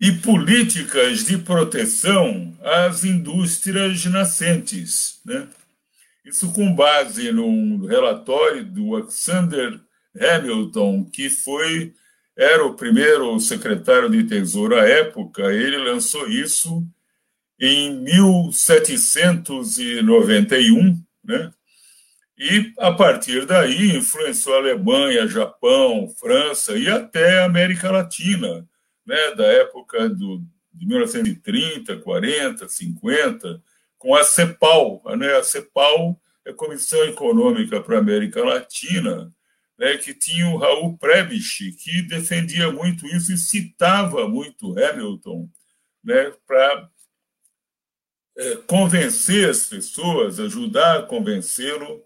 e políticas de proteção às indústrias nascentes. Né? Isso com base num relatório do Alexander Hamilton, que foi era o primeiro secretário de Tesouro à época, ele lançou isso em 1791, né? E a partir daí influenciou a Alemanha, Japão, França e até a América Latina né, da época do, de 1930, 40, 50, com a CEPAL. Né? A CEPAL é a Comissão Econômica para a América Latina, né, que tinha o Raul Prebisch, que defendia muito isso e citava muito Hamilton né, para é, convencer as pessoas, ajudar a convencê-lo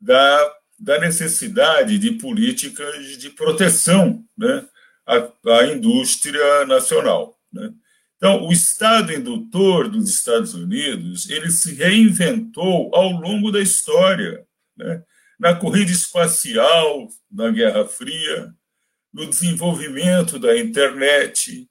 da, da necessidade de políticas de proteção né, a, a indústria nacional. Né? Então, o Estado indutor dos Estados Unidos ele se reinventou ao longo da história, né? na corrida espacial, na Guerra Fria, no desenvolvimento da internet,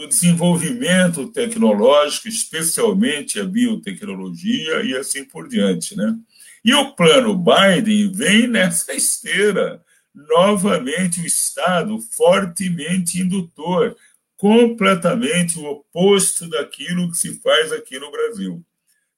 no desenvolvimento tecnológico, especialmente a biotecnologia e assim por diante, né? E o plano Biden vem nessa esteira novamente o Estado fortemente indutor, completamente o oposto daquilo que se faz aqui no Brasil.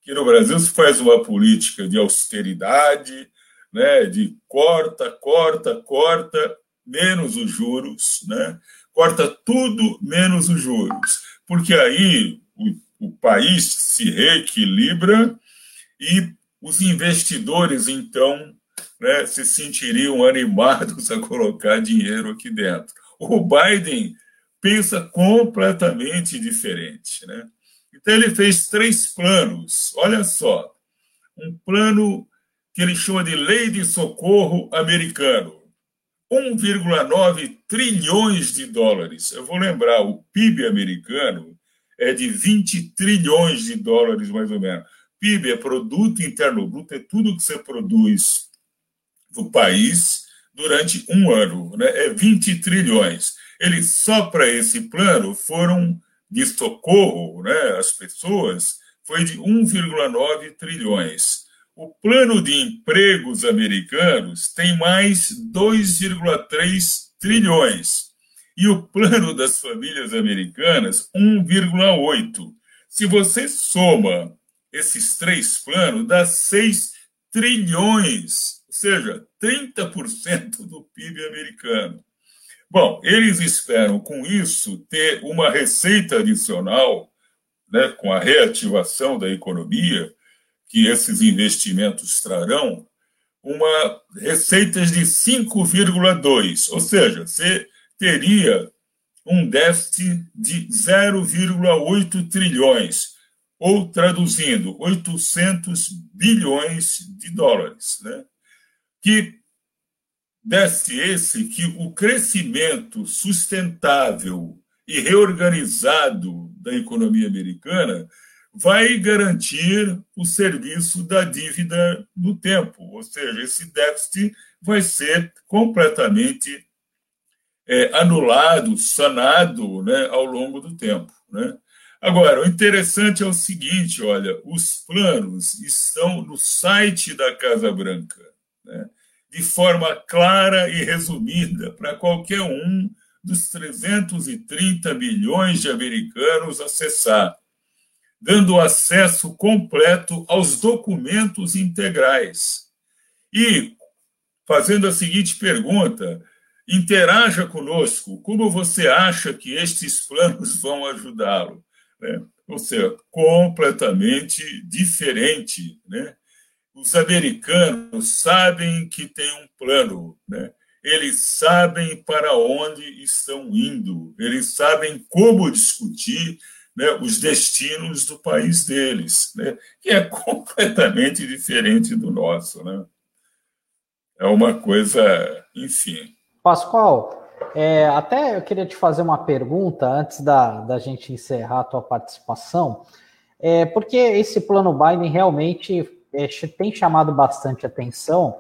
Aqui no Brasil se faz uma política de austeridade, né, de corta, corta, corta, menos os juros, né? Corta tudo menos os juros, porque aí o, o país se reequilibra e os investidores, então, né, se sentiriam <laughs> animados a colocar dinheiro aqui dentro. O Biden pensa completamente diferente. Né? Então, ele fez três planos. Olha só. Um plano que ele chama de Lei de Socorro Americano. 1,9 trilhões de dólares. Eu vou lembrar, o PIB americano é de 20 trilhões de dólares, mais ou menos. PIB é Produto Interno Bruto, é tudo que você produz do país durante um ano, né? é 20 trilhões. Ele só para esse plano foram de socorro, né, as pessoas, foi de 1,9 trilhões. O plano de empregos americanos tem mais 2,3 trilhões. E o plano das famílias americanas, 1,8. Se você soma esses três planos, dá 6 trilhões seja, 30% do PIB americano. Bom, eles esperam com isso ter uma receita adicional, né, com a reativação da economia que esses investimentos trarão, uma receitas de 5,2, ou seja, você teria um déficit de 0,8 trilhões, ou traduzindo, 800 bilhões de dólares, né? Que desse esse que o crescimento sustentável e reorganizado da economia americana vai garantir o serviço da dívida no tempo, ou seja, esse déficit vai ser completamente é, anulado, sanado né, ao longo do tempo. Né? Agora, o interessante é o seguinte: olha, os planos estão no site da Casa Branca, né, de forma clara e resumida para qualquer um dos 330 milhões de americanos acessar dando acesso completo aos documentos integrais. E fazendo a seguinte pergunta: interaja conosco, como você acha que estes planos vão ajudá-lo? Né? Ou seja, completamente diferente. Né? Os americanos sabem que tem um plano, né? eles sabem para onde estão indo, eles sabem como discutir, né, os destinos do país deles, né, que é <laughs> completamente diferente do nosso. Né? É uma coisa, enfim. Pascoal, é, até eu queria te fazer uma pergunta antes da, da gente encerrar a tua participação, é, porque esse plano Biden realmente é, tem chamado bastante atenção,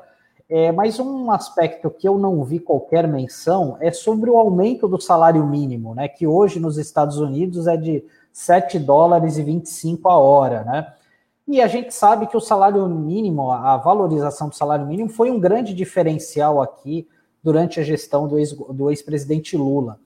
é, mas um aspecto que eu não vi qualquer menção é sobre o aumento do salário mínimo, né, que hoje nos Estados Unidos é de 7 dólares e 25 a hora, né? E a gente sabe que o salário mínimo, a valorização do salário mínimo foi um grande diferencial aqui durante a gestão do ex-presidente ex Lula.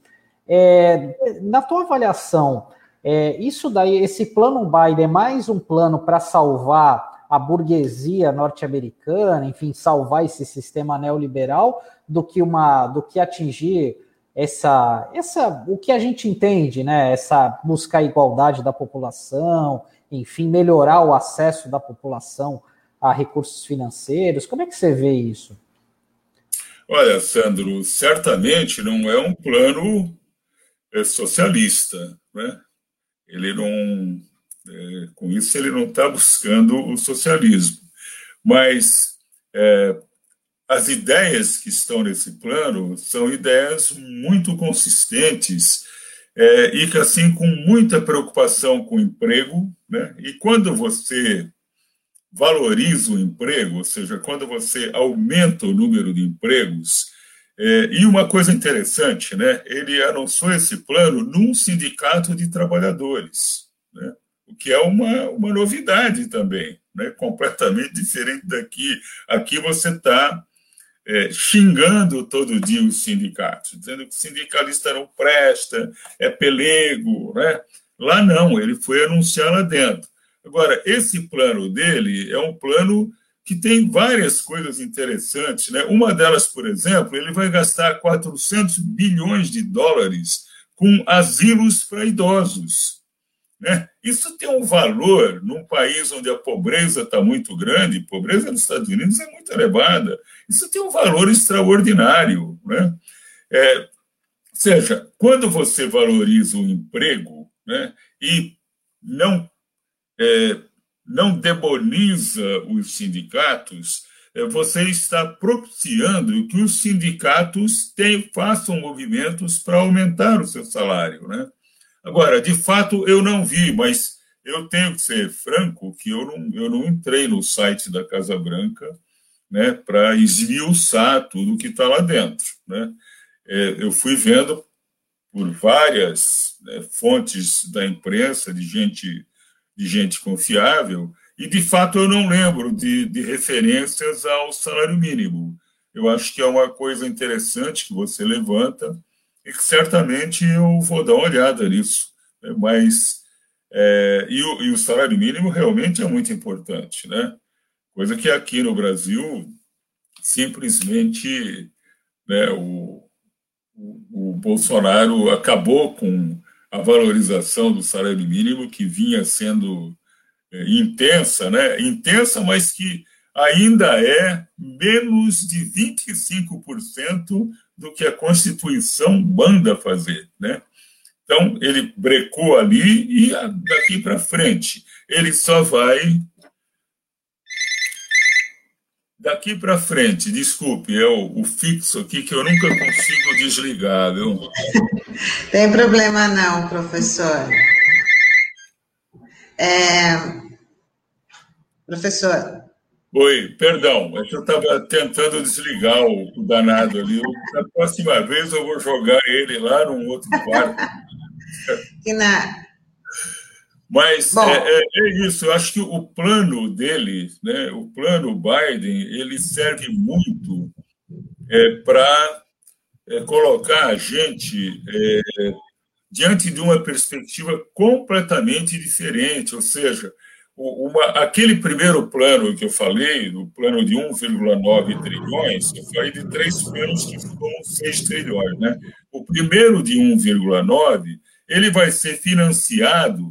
É, na tua avaliação, é, isso daí, esse plano Biden é mais um plano para salvar a burguesia norte-americana, enfim, salvar esse sistema neoliberal, do que uma, do que atingir essa, essa, o que a gente entende, né? Essa buscar a igualdade da população, enfim, melhorar o acesso da população a recursos financeiros. Como é que você vê isso? Olha, Sandro, certamente não é um plano é, socialista, né? Ele não, é, com isso ele não está buscando o socialismo, mas é, as ideias que estão nesse plano são ideias muito consistentes é, e que, assim, com muita preocupação com o emprego, né? e quando você valoriza o emprego, ou seja, quando você aumenta o número de empregos, é, e uma coisa interessante, né? ele anunciou esse plano num sindicato de trabalhadores, né? o que é uma, uma novidade também, né? completamente <laughs> diferente daqui. Aqui você está é, xingando todo dia os sindicatos, dizendo que o sindicalista não presta, é pelego, né? Lá não, ele foi anunciar lá dentro. Agora, esse plano dele é um plano que tem várias coisas interessantes, né? Uma delas, por exemplo, ele vai gastar 400 bilhões de dólares com asilos para idosos. Né? Isso tem um valor num país onde a pobreza está muito grande, pobreza nos Estados Unidos é muito elevada. Isso tem um valor extraordinário. Né? É, seja, quando você valoriza o emprego né, e não, é, não demoniza os sindicatos, é, você está propiciando que os sindicatos tenham, façam movimentos para aumentar o seu salário. Né? Agora, de fato, eu não vi, mas eu tenho que ser franco que eu não, eu não entrei no site da Casa Branca né, para esmiuçar tudo que está lá dentro. Né? É, eu fui vendo por várias né, fontes da imprensa, de gente, de gente confiável, e de fato eu não lembro de, de referências ao salário mínimo. Eu acho que é uma coisa interessante que você levanta, e que certamente eu vou dar uma olhada nisso. Né? Mas, é, e, o, e, o, salário mínimo realmente é muito importante, né? Coisa que aqui no Brasil, simplesmente, né, o, o, o Bolsonaro acabou com a valorização do salário mínimo que vinha sendo é, intensa, né? Intensa, mas que ainda é menos de 25% do que a Constituição manda fazer. Né? Então, ele brecou ali e daqui para frente ele só vai. Daqui para frente, desculpe, é o, o, fixo aqui que eu nunca consigo desligar, viu? <laughs> Tem problema não, professor. É... Professor. Oi, perdão, é eu estava tentando desligar o, o danado ali. Da próxima vez eu vou jogar ele lá num outro quarto. <laughs> que na... Mas é, é, é, isso, eu acho que o plano dele, né, o plano Biden, ele serve muito é, para é, colocar a gente é, diante de uma perspectiva completamente diferente, ou seja, uma, aquele primeiro plano que eu falei, o plano de 1,9 trilhões, eu falei de três planos que ficam 6 trilhões. Né? O primeiro de 1,9 ele vai ser financiado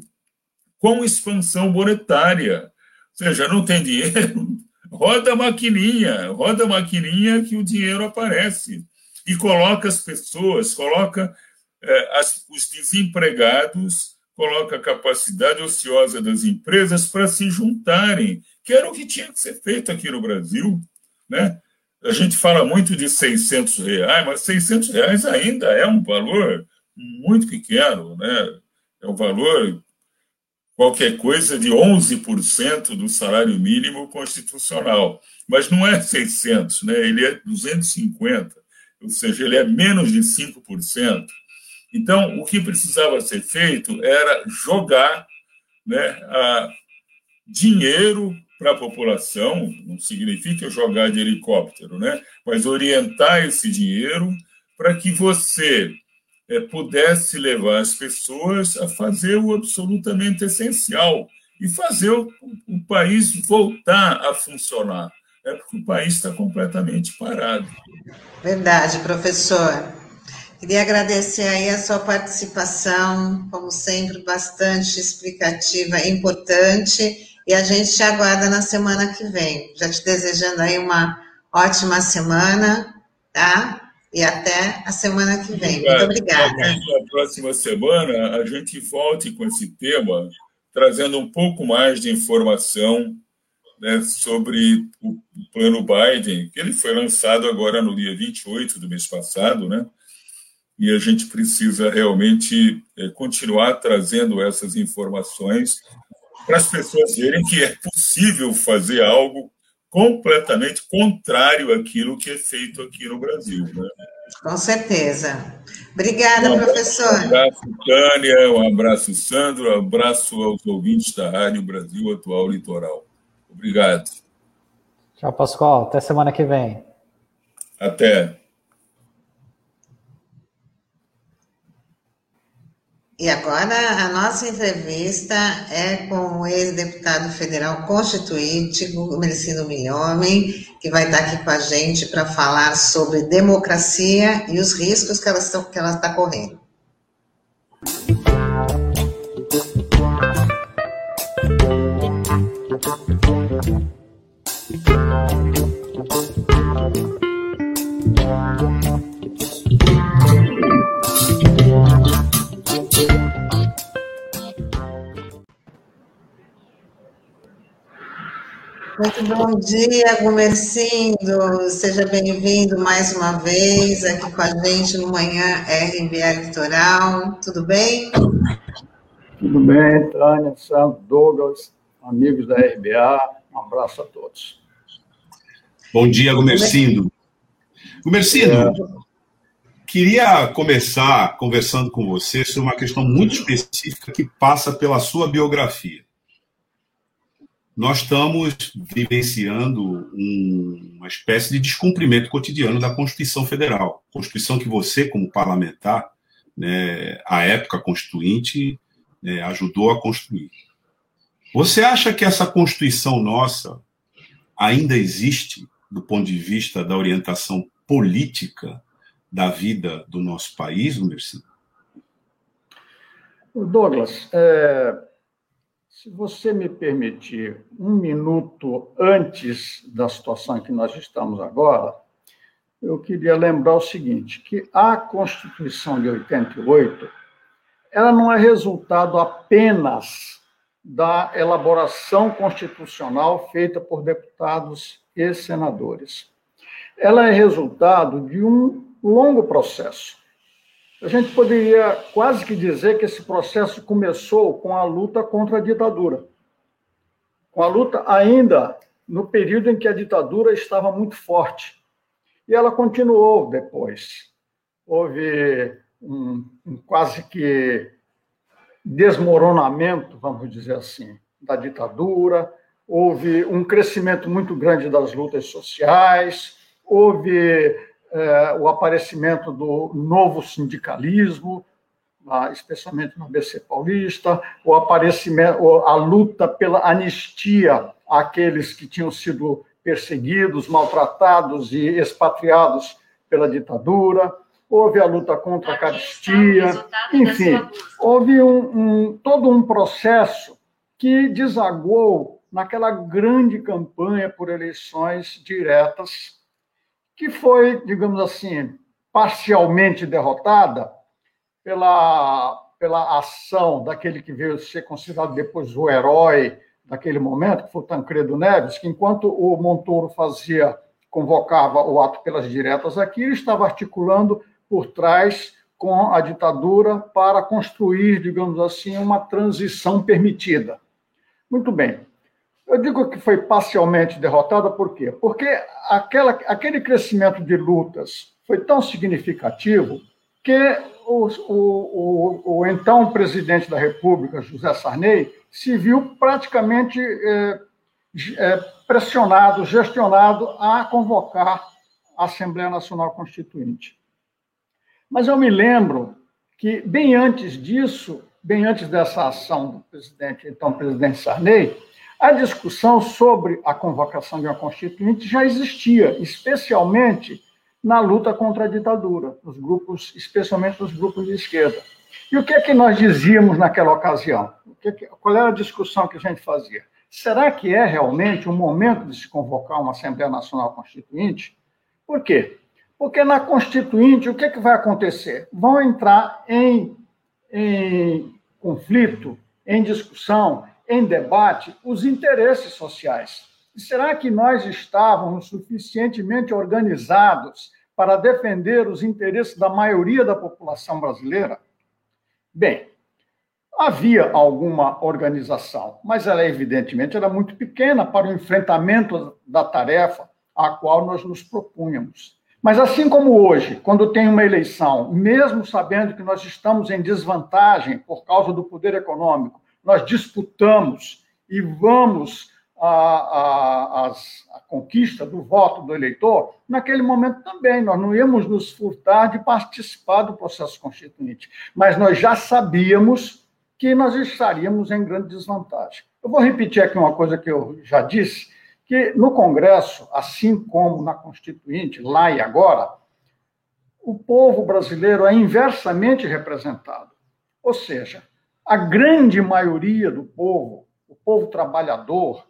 com expansão monetária. Ou seja, não tem dinheiro, <laughs> roda a maquininha, roda a maquininha que o dinheiro aparece. E coloca as pessoas, coloca eh, as, os desempregados, coloca a capacidade ociosa das empresas para se juntarem, que era o que tinha que ser feito aqui no Brasil. Né? A gente fala muito de 600 reais, mas 600 reais ainda é um valor muito pequeno, né? É um valor qualquer coisa de 11% do salário mínimo constitucional, mas não é 600, né? Ele é 250, ou seja, ele é menos de 5%. Então, o que precisava ser feito era jogar né, dinheiro para a população, não significa jogar de helicóptero, né? mas orientar esse dinheiro para que você é, pudesse levar as pessoas a fazer o absolutamente essencial e fazer o, o país voltar a funcionar. É porque o país está completamente parado. Verdade, professor. Queria agradecer aí a sua participação, como sempre, bastante explicativa, importante, e a gente te aguarda na semana que vem. Já te desejando aí uma ótima semana, tá? E até a semana que vem. Muito obrigada. Na próxima semana, a gente volte com esse tema, trazendo um pouco mais de informação né, sobre o plano Biden, que ele foi lançado agora no dia 28 do mês passado, né? E a gente precisa realmente é, continuar trazendo essas informações para as pessoas verem que é possível fazer algo completamente contrário àquilo que é feito aqui no Brasil. Né? Com certeza. Obrigada, um professor. Um abraço, Tânia, um abraço, Sandro, um abraço aos ouvintes da Rádio Brasil Atual Litoral. Obrigado. Tchau, Pascoal. Até semana que vem. Até. E agora a nossa entrevista é com o ex-deputado federal constituinte, Mercino Milhomem, que vai estar aqui com a gente para falar sobre democracia e os riscos que ela, estão, que ela está correndo. Muito bom dia, Gumercindo. Seja bem-vindo mais uma vez aqui com a gente no Manhã RBA Litoral. Tudo bem? Tudo bem, Tânia, Santo, Douglas, amigos da RBA. Um abraço a todos. Bom dia, Gumercindo. Gumercindo, é... queria começar conversando com você sobre uma questão muito específica que passa pela sua biografia nós estamos vivenciando um, uma espécie de descumprimento cotidiano da Constituição Federal. Constituição que você, como parlamentar, né, à época constituinte, né, ajudou a construir. Você acha que essa Constituição nossa ainda existe do ponto de vista da orientação política da vida do nosso país, Mercy? Douglas, é, se você me permitir, um minuto antes da situação que nós estamos agora, eu queria lembrar o seguinte, que a Constituição de 88, ela não é resultado apenas da elaboração constitucional feita por deputados e senadores. Ela é resultado de um longo processo. A gente poderia quase que dizer que esse processo começou com a luta contra a ditadura. Com a luta ainda no período em que a ditadura estava muito forte. E ela continuou depois. Houve um, um quase que desmoronamento, vamos dizer assim, da ditadura, houve um crescimento muito grande das lutas sociais, houve é, o aparecimento do novo sindicalismo, especialmente no ABC Paulista, o aparecimento, a luta pela anistia àqueles que tinham sido perseguidos, maltratados e expatriados pela ditadura, houve a luta contra a caristia, enfim, houve um, um, todo um processo que desagou naquela grande campanha por eleições diretas, que foi, digamos assim, parcialmente derrotada pela, pela ação daquele que veio ser considerado depois o herói daquele momento, que foi o Tancredo Neves, que enquanto o Montoro fazia, convocava o ato pelas diretas aqui, ele estava articulando por trás com a ditadura para construir, digamos assim, uma transição permitida. Muito bem. Eu digo que foi parcialmente derrotada, por quê? Porque aquela, aquele crescimento de lutas foi tão significativo que o, o, o, o então presidente da República, José Sarney, se viu praticamente é, é, pressionado, gestionado a convocar a Assembleia Nacional Constituinte. Mas eu me lembro que, bem antes disso, bem antes dessa ação do presidente, então presidente Sarney, a discussão sobre a convocação de uma constituinte já existia, especialmente na luta contra a ditadura, nos grupos, especialmente nos grupos de esquerda. E o que é que nós dizíamos naquela ocasião? Que, qual era a discussão que a gente fazia? Será que é realmente o momento de se convocar uma Assembleia Nacional Constituinte? Por quê? Porque na Constituinte, o que, é que vai acontecer? Vão entrar em, em conflito, em discussão, em debate, os interesses sociais. Será que nós estávamos suficientemente organizados para defender os interesses da maioria da população brasileira? Bem, havia alguma organização, mas ela evidentemente era muito pequena para o enfrentamento da tarefa a qual nós nos propunhamos. Mas assim como hoje, quando tem uma eleição, mesmo sabendo que nós estamos em desvantagem por causa do poder econômico, nós disputamos e vamos à, à, à, conquista do voto do eleitor, naquele momento também nós não íamos nos furtar de participar do processo constituinte, mas nós já sabíamos que nós estaríamos em grande desvantagem. Eu vou repetir aqui uma coisa que eu já disse, que no Congresso, assim como na Constituinte, lá e agora, o povo brasileiro é inversamente representado. Ou seja, a grande maioria do povo, o povo trabalhador,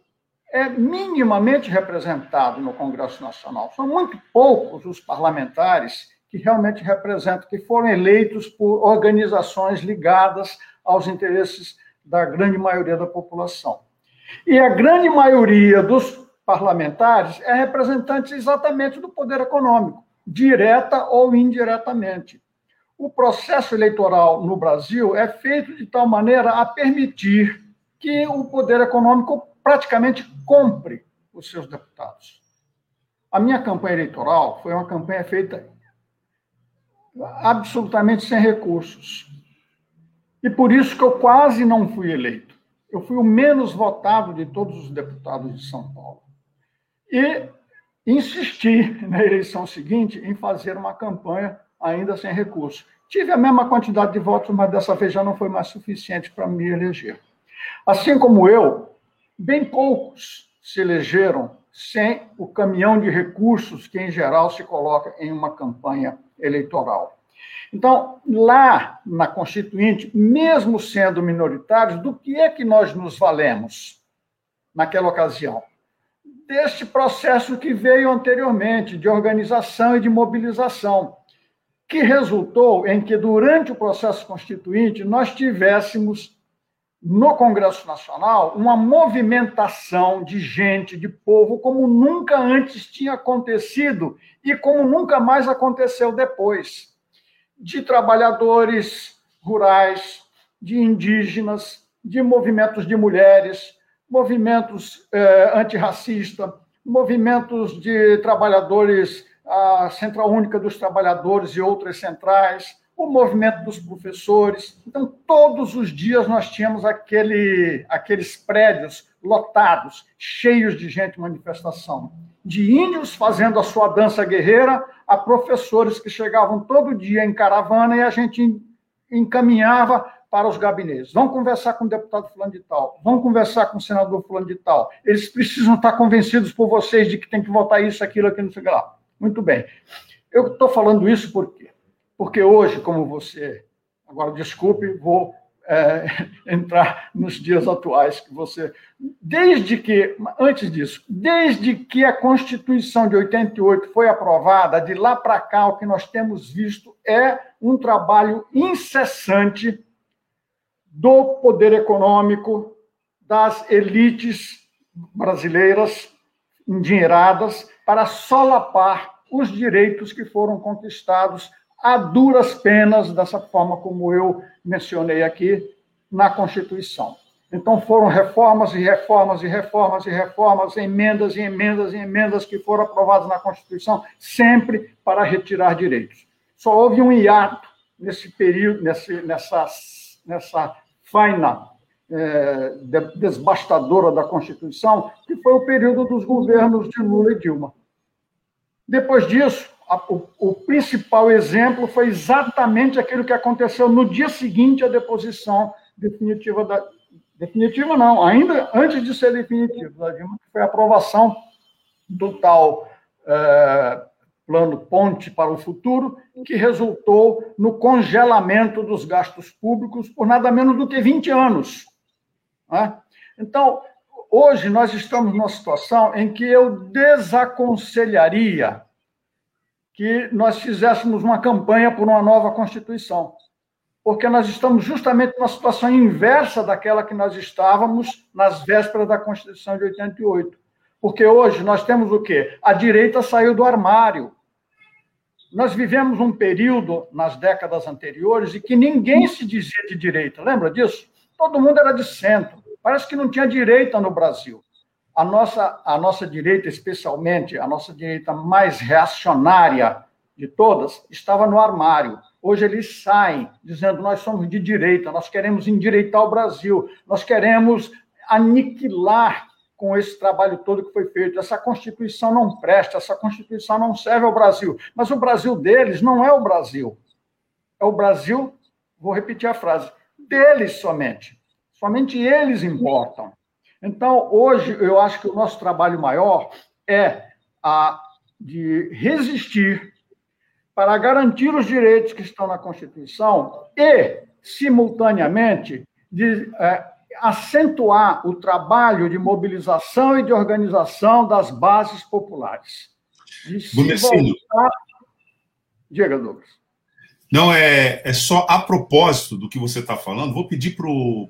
é minimamente representado no Congresso Nacional. São muito poucos os parlamentares que realmente representam, que foram eleitos por organizações ligadas aos interesses da grande maioria da população. E a grande maioria dos parlamentares é representante exatamente do poder econômico, direta ou indiretamente. O processo eleitoral no Brasil é feito de tal maneira a permitir que o poder econômico praticamente compre os seus deputados. A minha campanha eleitoral foi uma campanha feita absolutamente sem recursos. E por isso que eu quase não fui eleito. Eu fui o menos votado de todos os deputados de São Paulo e insisti na eleição seguinte em fazer uma campanha ainda sem recurso. Tive a mesma quantidade de votos, mas dessa vez já não foi mais suficiente para me eleger. Assim como eu, bem poucos se elegeram sem o caminhão de recursos que, em geral, se coloca em uma campanha eleitoral. Então, lá na Constituinte, mesmo sendo minoritários, do que é que nós nos valemos naquela ocasião? Deste processo que veio anteriormente, de organização e de mobilização, que resultou em que, durante o processo constituinte, nós tivéssemos no Congresso Nacional uma movimentação de gente, de povo, como nunca antes tinha acontecido e como nunca mais aconteceu depois. De trabalhadores rurais, de indígenas, de movimentos de mulheres, movimentos eh, antirracistas, movimentos de trabalhadores, a Central Única dos Trabalhadores e outras centrais, o movimento dos professores. Então, todos os dias nós tínhamos aquele, aqueles prédios lotados, cheios de gente manifestação. De índios fazendo a sua dança guerreira, a professores que chegavam todo dia em caravana e a gente encaminhava para os gabinetes. Vão conversar com o deputado fulano de tal, vão conversar com o senador fulano de tal. Eles precisam estar convencidos por vocês de que tem que votar isso, aquilo, aquilo, não sei lá. Muito bem. Eu estou falando isso por quê? porque hoje, como você, agora desculpe, vou é, <laughs> entrar nos dias atuais que você, desde que, antes disso, desde que a Constituição de 88 foi aprovada, de lá para cá o que nós temos visto é um trabalho incessante do poder econômico, das elites brasileiras endinheiradas para solapar os direitos que foram conquistados a duras penas, dessa forma como eu mencionei aqui, na Constituição. Então foram reformas e reformas e reformas e reformas, emendas e emendas e emendas que foram aprovadas na Constituição, sempre para retirar direitos. Só houve um hiato nesse período, nesse, nessa, nessa faina é, desbastadora da Constituição, que foi o período dos governos de Lula e Dilma. Depois disso, a, o, o, principal exemplo foi exatamente aquilo que aconteceu no dia seguinte à deposição definitiva da. Definitiva não, ainda antes de ser definitiva da Dilma, que foi a aprovação do tal é, plano Ponte para o Futuro, que resultou no congelamento dos gastos públicos por nada menos do que 20 anos. Né? Então, hoje nós estamos numa situação em que eu desaconselharia que nós fizéssemos uma campanha por uma nova Constituição, porque nós estamos justamente numa situação inversa daquela que nós estávamos nas vésperas da Constituição de 88. Porque hoje nós temos o quê? A direita saiu do armário. Nós vivemos um período nas décadas anteriores em que ninguém se dizia de direita, lembra disso? Todo mundo era de centro. Parece que não tinha direita no Brasil a nossa, a nossa direita, especialmente a nossa direita mais reacionária de todas, estava no armário. Hoje eles saem dizendo: nós somos de direita, nós queremos endireitar o Brasil, nós queremos aniquilar com esse trabalho todo que foi feito. Essa Constituição não presta, essa Constituição não serve ao Brasil. Mas o Brasil deles não é o Brasil. É o Brasil, vou repetir a frase, deles somente. Somente eles importam. Então, hoje, eu acho que o nosso trabalho maior é a de resistir para garantir os direitos que estão na Constituição e, simultaneamente, de é, acentuar o trabalho de mobilização e de organização das bases populares. Voltar... Diga, Douglas. Não, é, é só a propósito do que você está falando, vou pedir para o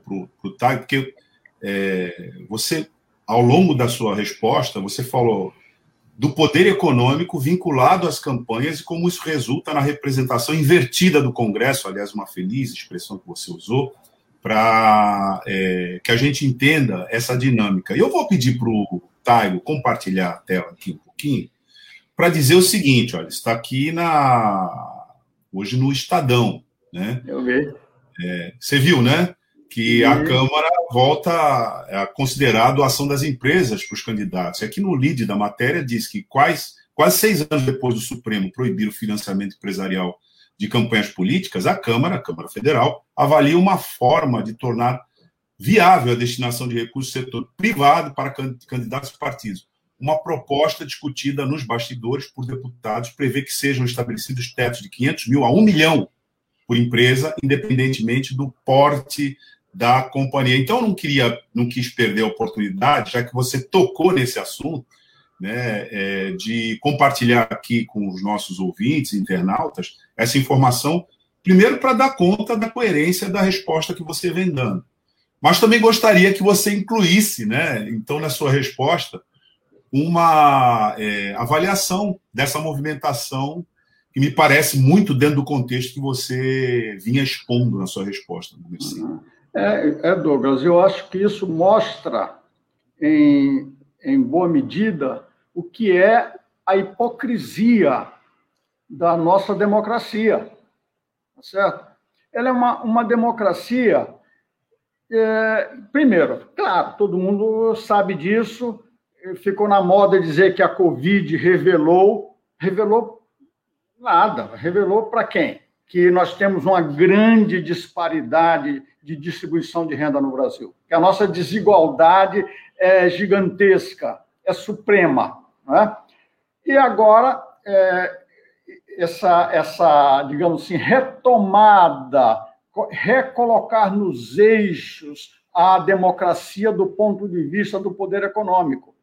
Thay, porque é, você, ao longo da sua resposta, você falou do poder econômico vinculado às campanhas e como isso resulta na representação invertida do Congresso, aliás, uma feliz expressão que você usou, para é, que a gente entenda essa dinâmica. E eu vou pedir para o Taigo compartilhar a tela aqui um pouquinho, para dizer o seguinte: olha, está aqui na hoje no Estadão. Né? Eu vi. É, você viu, né? que a Câmara volta a considerar a doação das empresas para os candidatos. Aqui no lead da matéria diz que quais, quase seis anos depois do Supremo proibir o financiamento empresarial de campanhas políticas, a Câmara, a Câmara Federal, avalia uma forma de tornar viável a destinação de recursos do setor privado para candidatos e partidos. Uma proposta discutida nos bastidores por deputados prevê que sejam estabelecidos tetos de 500 mil a 1 milhão por empresa, independentemente do porte da companhia. Então, eu não queria, não quis perder a oportunidade, já que você tocou nesse assunto, né, é, de compartilhar aqui com os nossos ouvintes, internautas, essa informação, primeiro para dar conta da coerência da resposta que você vem dando. Mas também gostaria que você incluísse, né, então, na sua resposta, uma é, avaliação dessa movimentação que me parece muito dentro do contexto que você vinha expondo na sua resposta. É, é, Douglas, eu acho que isso mostra, em, em boa medida, o que é a hipocrisia da nossa democracia. Tá certo? Ela é uma, uma democracia. É, primeiro, claro, todo mundo sabe disso, ficou na moda dizer que a Covid revelou. Revelou nada. Revelou para quem? Que nós temos uma grande disparidade de distribuição de renda no Brasil. Que a nossa desigualdade é gigantesca, é suprema. Né? E agora, é, essa, essa, digamos assim, retomada, recolocar nos eixos a democracia do ponto de vista do poder econômico.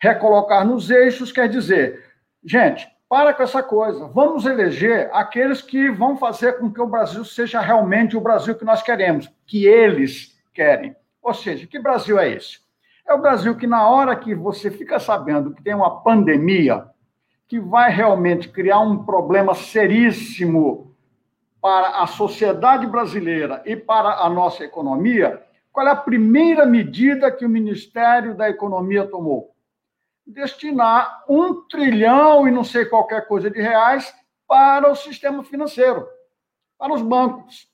Recolocar nos eixos quer dizer, gente, para com essa coisa. Vamos eleger aqueles que vão fazer com que o Brasil seja realmente o Brasil que nós queremos, que eles querem. Ou seja, que Brasil é esse? É o Brasil que, na hora que você fica sabendo que tem uma pandemia que vai realmente criar um problema seríssimo para a sociedade brasileira e para a nossa economia, qual é a primeira medida que o Ministério da Economia tomou? Destinar um trilhão e não sei qualquer coisa de reais para o sistema financeiro, para os bancos,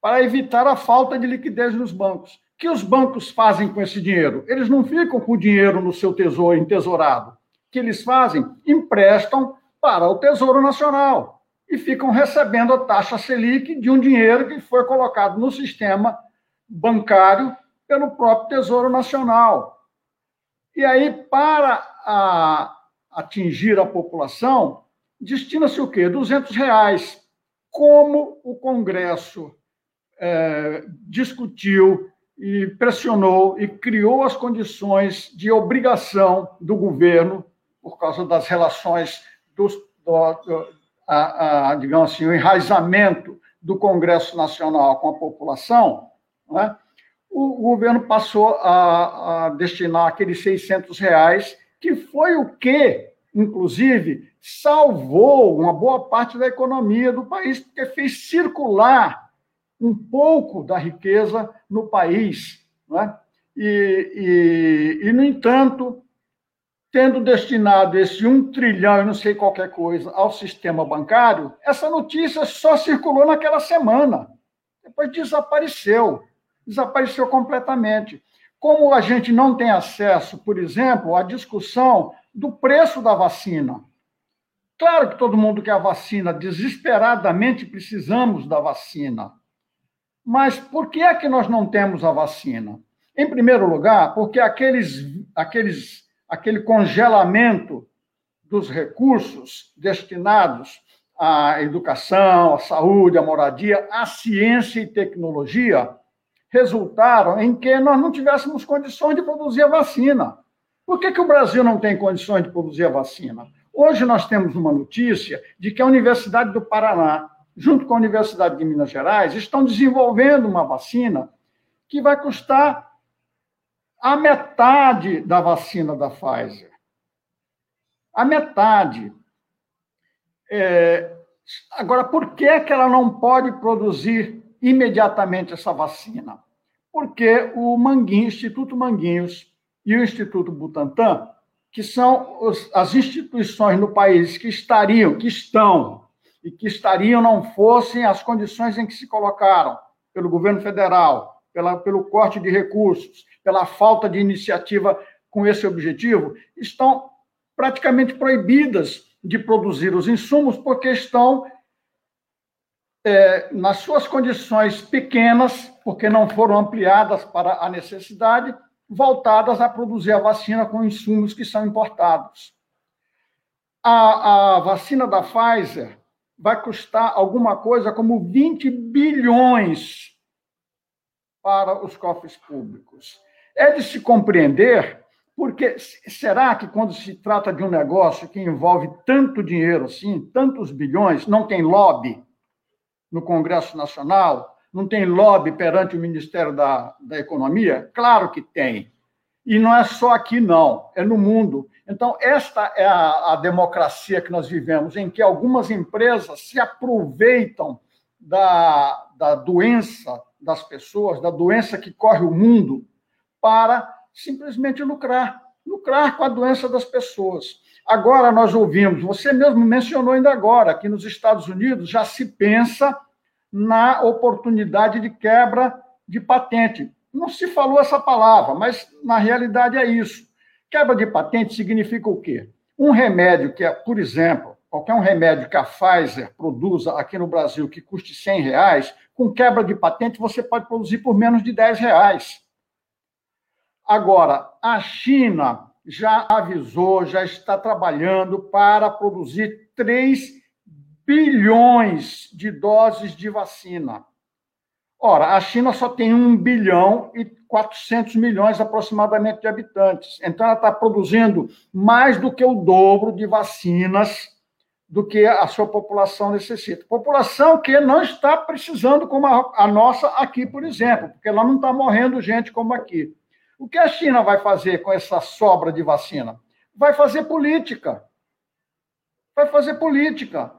para evitar a falta de liquidez nos bancos. O que os bancos fazem com esse dinheiro? Eles não ficam com o dinheiro no seu tesouro entesourado. O que eles fazem? Emprestam para o Tesouro Nacional e ficam recebendo a taxa Selic de um dinheiro que foi colocado no sistema bancário pelo próprio Tesouro Nacional. E aí, para a, atingir a população, destina-se o quê? 200 reais. Como o Congresso é, discutiu e pressionou e criou as condições de obrigação do governo, por causa das relações, dos, do, do a, a, digamos assim, o enraizamento do Congresso Nacional com a população, né? O governo passou a, a destinar aqueles 600 reais, que foi o que, inclusive, salvou uma boa parte da economia do país, porque fez circular um pouco da riqueza no país. Né? E, e, e, no entanto, tendo destinado esse um trilhão e não sei qualquer coisa ao sistema bancário, essa notícia só circulou naquela semana. Depois desapareceu desapareceu completamente. Como a gente não tem acesso, por exemplo, à discussão do preço da vacina. Claro que todo mundo quer a vacina, desesperadamente precisamos da vacina. Mas por que é que nós não temos a vacina? Em primeiro lugar, porque aqueles, aqueles, aquele congelamento dos recursos destinados à educação, à saúde, à moradia, à ciência e tecnologia resultaram em que nós não tivéssemos condições de produzir a vacina. Por que, que o Brasil não tem condições de produzir a vacina? Hoje nós temos uma notícia de que a Universidade do Paraná, junto com a Universidade de Minas Gerais, estão desenvolvendo uma vacina que vai custar a metade da vacina da Pfizer. A metade. É... Agora, por que, que ela não pode produzir imediatamente essa vacina? Porque o Manguinho, Instituto Manguinhos e o Instituto Butantan, que são os, as instituições no país que estariam, que estão e que estariam não fossem as condições em que se colocaram pelo governo federal, pela, pelo corte de recursos, pela falta de iniciativa com esse objetivo, estão praticamente proibidas de produzir os insumos porque estão é, nas suas condições pequenas, porque não foram ampliadas para a necessidade, voltadas a produzir a vacina com insumos que são importados. A, a vacina da Pfizer vai custar alguma coisa como 20 bilhões para os cofres públicos. É de se compreender, porque será que quando se trata de um negócio que envolve tanto dinheiro assim, tantos bilhões, não tem lobby no Congresso Nacional? Não tem lobby perante o Ministério da, da Economia? Claro que tem. E não é só aqui, não, é no mundo. Então, esta é a, a democracia que nós vivemos, em que algumas empresas se aproveitam da, da doença das pessoas, da doença que corre o mundo, para simplesmente lucrar lucrar com a doença das pessoas. Agora nós ouvimos, você mesmo mencionou ainda agora, que nos Estados Unidos já se pensa na oportunidade de quebra de patente. Não se falou essa palavra, mas na realidade é isso. Quebra de patente significa o quê? Um remédio que é, por exemplo, qualquer um remédio que a Pfizer produza aqui no Brasil que custe 100 reais, com quebra de patente você pode produzir por menos de 10 reais. Agora, a China já avisou, já está trabalhando para produzir 3 bilhões de doses de vacina. Ora, a China só tem 1 bilhão e 400 milhões aproximadamente de habitantes. Então, ela está produzindo mais do que o dobro de vacinas do que a sua população necessita. População que não está precisando como a, nossa aqui, por exemplo, porque ela não está morrendo gente como aqui. O que a China vai fazer com essa sobra de vacina? Vai fazer política. Vai fazer política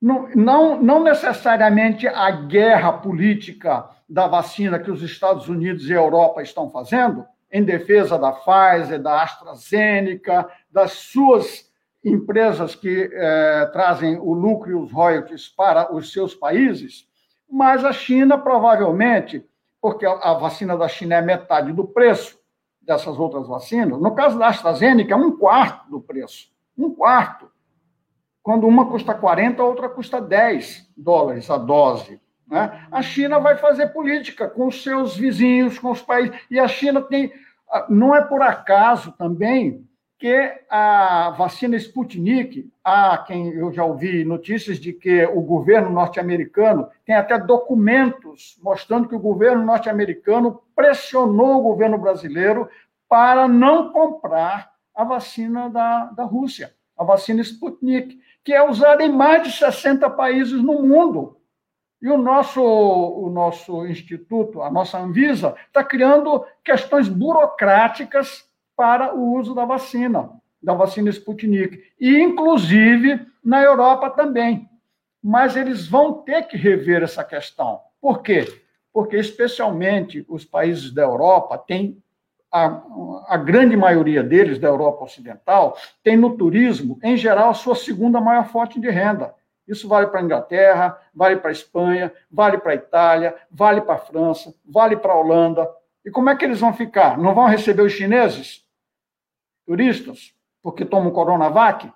não, não, não necessariamente a guerra política da vacina que os Estados Unidos e a Europa estão fazendo, em defesa da Pfizer, da AstraZeneca, das suas empresas que eh, trazem o lucro e os royalties para os seus países, mas a China provavelmente, porque a vacina da China é metade do preço dessas outras vacinas, no caso da AstraZeneca é um quarto do preço, um quarto quando uma custa 40, a outra custa 10 dólares a dose. Né? A China vai fazer política com os seus vizinhos, com os países. E a China tem. Não é por acaso também que a vacina Sputnik, há quem eu já ouvi notícias de que o governo norte-americano tem até documentos mostrando que o governo norte-americano pressionou o governo brasileiro para não comprar a vacina da, da Rússia, a vacina Sputnik que é usada em mais de 60 países no mundo. E o nosso, o nosso instituto, a nossa Anvisa, está criando questões burocráticas para o uso da vacina, da vacina Sputnik. E, inclusive, na Europa também. Mas eles vão ter que rever essa questão. Por quê? Porque, especialmente, os países da Europa têm a, a, grande maioria deles da Europa Ocidental tem no turismo, em geral, a sua segunda maior fonte de renda. Isso vale para a Inglaterra, vale para a Espanha, vale para a Itália, vale para a França, vale para a Holanda. E como é que eles vão ficar? Não vão receber os chineses, turistas, porque tomam Coronavac?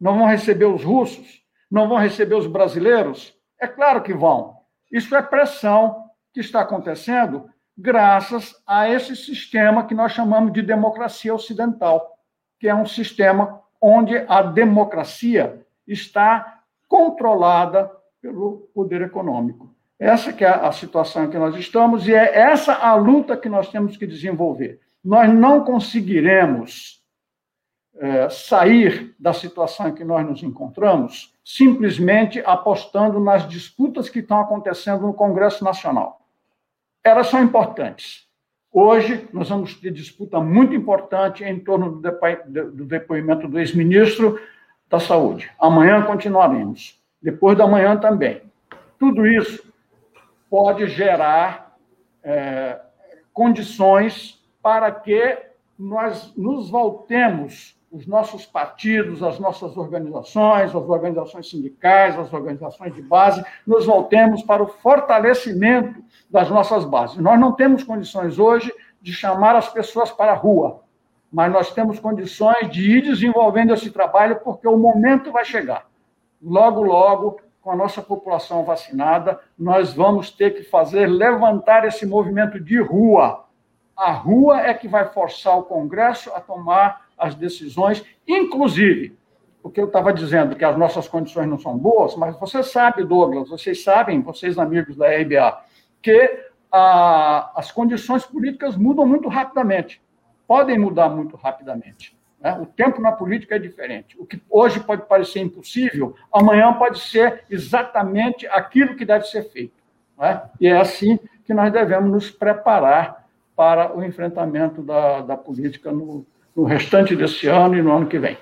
Não vão receber os russos? Não vão receber os brasileiros? É claro que vão. Isso é pressão que está acontecendo graças a esse sistema que nós chamamos de democracia ocidental, que é um sistema onde a democracia está controlada pelo poder econômico. Essa que é a situação em que nós estamos e é essa a luta que nós temos que desenvolver. Nós não conseguiremos é, sair da situação em que nós nos encontramos simplesmente apostando nas disputas que estão acontecendo no Congresso Nacional elas são importantes. Hoje, nós vamos ter disputa muito importante em torno do depoimento do ex-ministro da Saúde. Amanhã continuaremos. Depois da manhã também. Tudo isso pode gerar é, condições para que nós nos voltemos os nossos partidos, as nossas organizações, as organizações sindicais, as organizações de base, nos voltemos para o fortalecimento das nossas bases. Nós não temos condições hoje de chamar as pessoas para a rua, mas nós temos condições de ir desenvolvendo esse trabalho, porque o momento vai chegar. Logo, logo, com a nossa população vacinada, nós vamos ter que fazer levantar esse movimento de rua A rua é que vai forçar o Congresso a tomar as decisões, inclusive, porque eu estava dizendo que as nossas condições não são boas, mas você sabe, Douglas, vocês sabem, vocês amigos da RBA, que a, as condições políticas mudam muito rapidamente, podem mudar muito rapidamente. Né? O tempo na política é diferente. O que hoje pode parecer impossível, amanhã pode ser exatamente aquilo que deve ser feito. Né? E é assim que nós devemos nos preparar para o enfrentamento da, da política no, no restante desse ano e no ano que vem.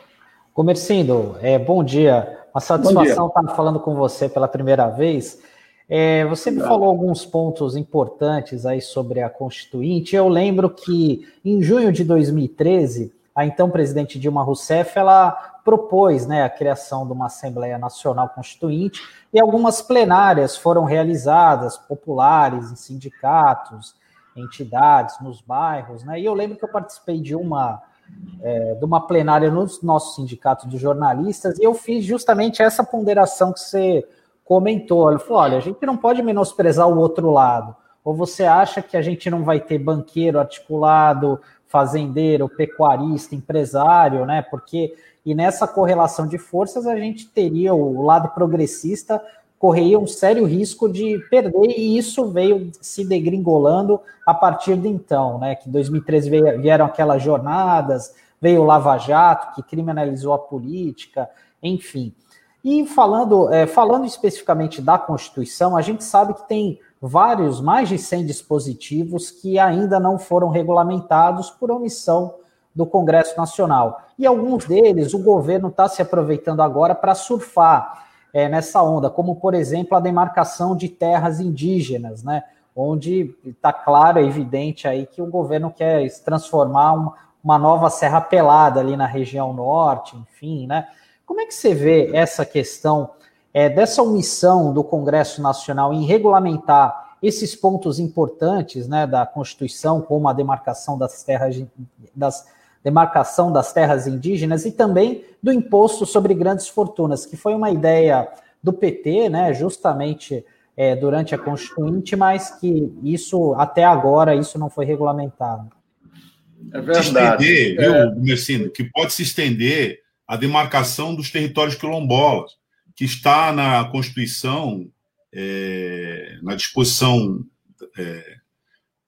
Comercindo, é, bom dia. Uma satisfação estar falando com você pela primeira vez. É, você me falou alguns pontos importantes aí sobre a Constituinte. Eu lembro que em junho de 2013, a então presidente Dilma Rousseff, ela propôs né, a criação de uma Assembleia Nacional Constituinte e algumas plenárias foram realizadas, populares, em sindicatos, entidades, nos bairros. Né? E eu lembro que eu participei de uma, é, de uma plenária no nosso sindicato de jornalistas e eu fiz justamente essa ponderação que você comentou. Ele falou: olha, a gente não pode menosprezar o outro lado. Ou você acha que a gente não vai ter banqueiro articulado, fazendeiro, pecuarista, empresário, né? Porque e nessa correlação de forças a gente teria o lado progressista correria um sério risco de perder e isso veio se degringolando a partir de então, né? Que em 2013 vieram aquelas jornadas, veio o Lava Jato que criminalizou a política, enfim. E falando, é, falando especificamente da Constituição, a gente sabe que tem vários, mais de 100 dispositivos que ainda não foram regulamentados por omissão do Congresso Nacional. E alguns deles o governo está se aproveitando agora para surfar é, nessa onda, como, por exemplo, a demarcação de terras indígenas, né? onde está claro, é evidente aí que o governo quer transformar uma, uma nova Serra Pelada ali na região norte, enfim, né? Como é que você vê essa questão é, dessa omissão do Congresso Nacional em regulamentar esses pontos importantes né, da Constituição, como a demarcação das terras, das, demarcação das terras indígenas e também do imposto sobre grandes fortunas, que foi uma ideia do PT, né, justamente é, durante a Constituinte, mas que isso até agora isso não foi regulamentado. É verdade. Se estender, é... viu, Mercino, que pode se estender a demarcação dos territórios quilombolas, que está na Constituição, é, na disposição, é,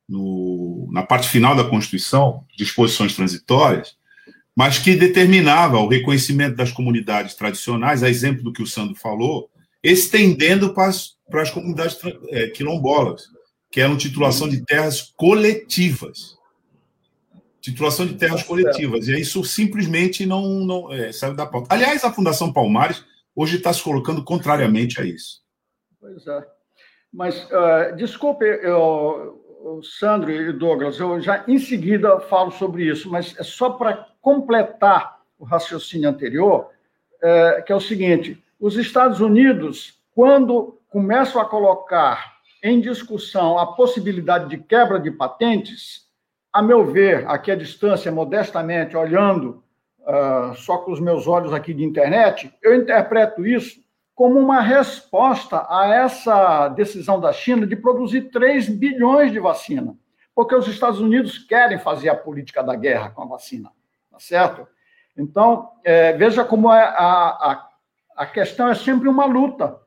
no, na parte final da Constituição, disposições transitórias, mas que determinava o reconhecimento das comunidades tradicionais, a exemplo do que o Sandro falou, estendendo para as, para as comunidades é, quilombolas, que eram titulação de terras coletivas titulação de terras coletivas. E isso simplesmente não, não é, saiu da pauta. Aliás, a Fundação Palmares hoje está se colocando contrariamente a isso. Pois é. Mas, uh, desculpe, eu, Sandro e Douglas, eu já em seguida falo sobre isso, mas é só para completar o raciocínio anterior, é, que é o seguinte: os Estados Unidos, quando começam a colocar em discussão a possibilidade de quebra de patentes, a meu ver, aqui à distância, modestamente, olhando uh, só com os meus olhos aqui de internet, eu interpreto isso como uma resposta a essa decisão da China de produzir 3 bilhões de vacina, porque os Estados Unidos querem fazer a política da guerra com a vacina, tá certo? Então, é, veja como é a, a, a questão é sempre uma luta,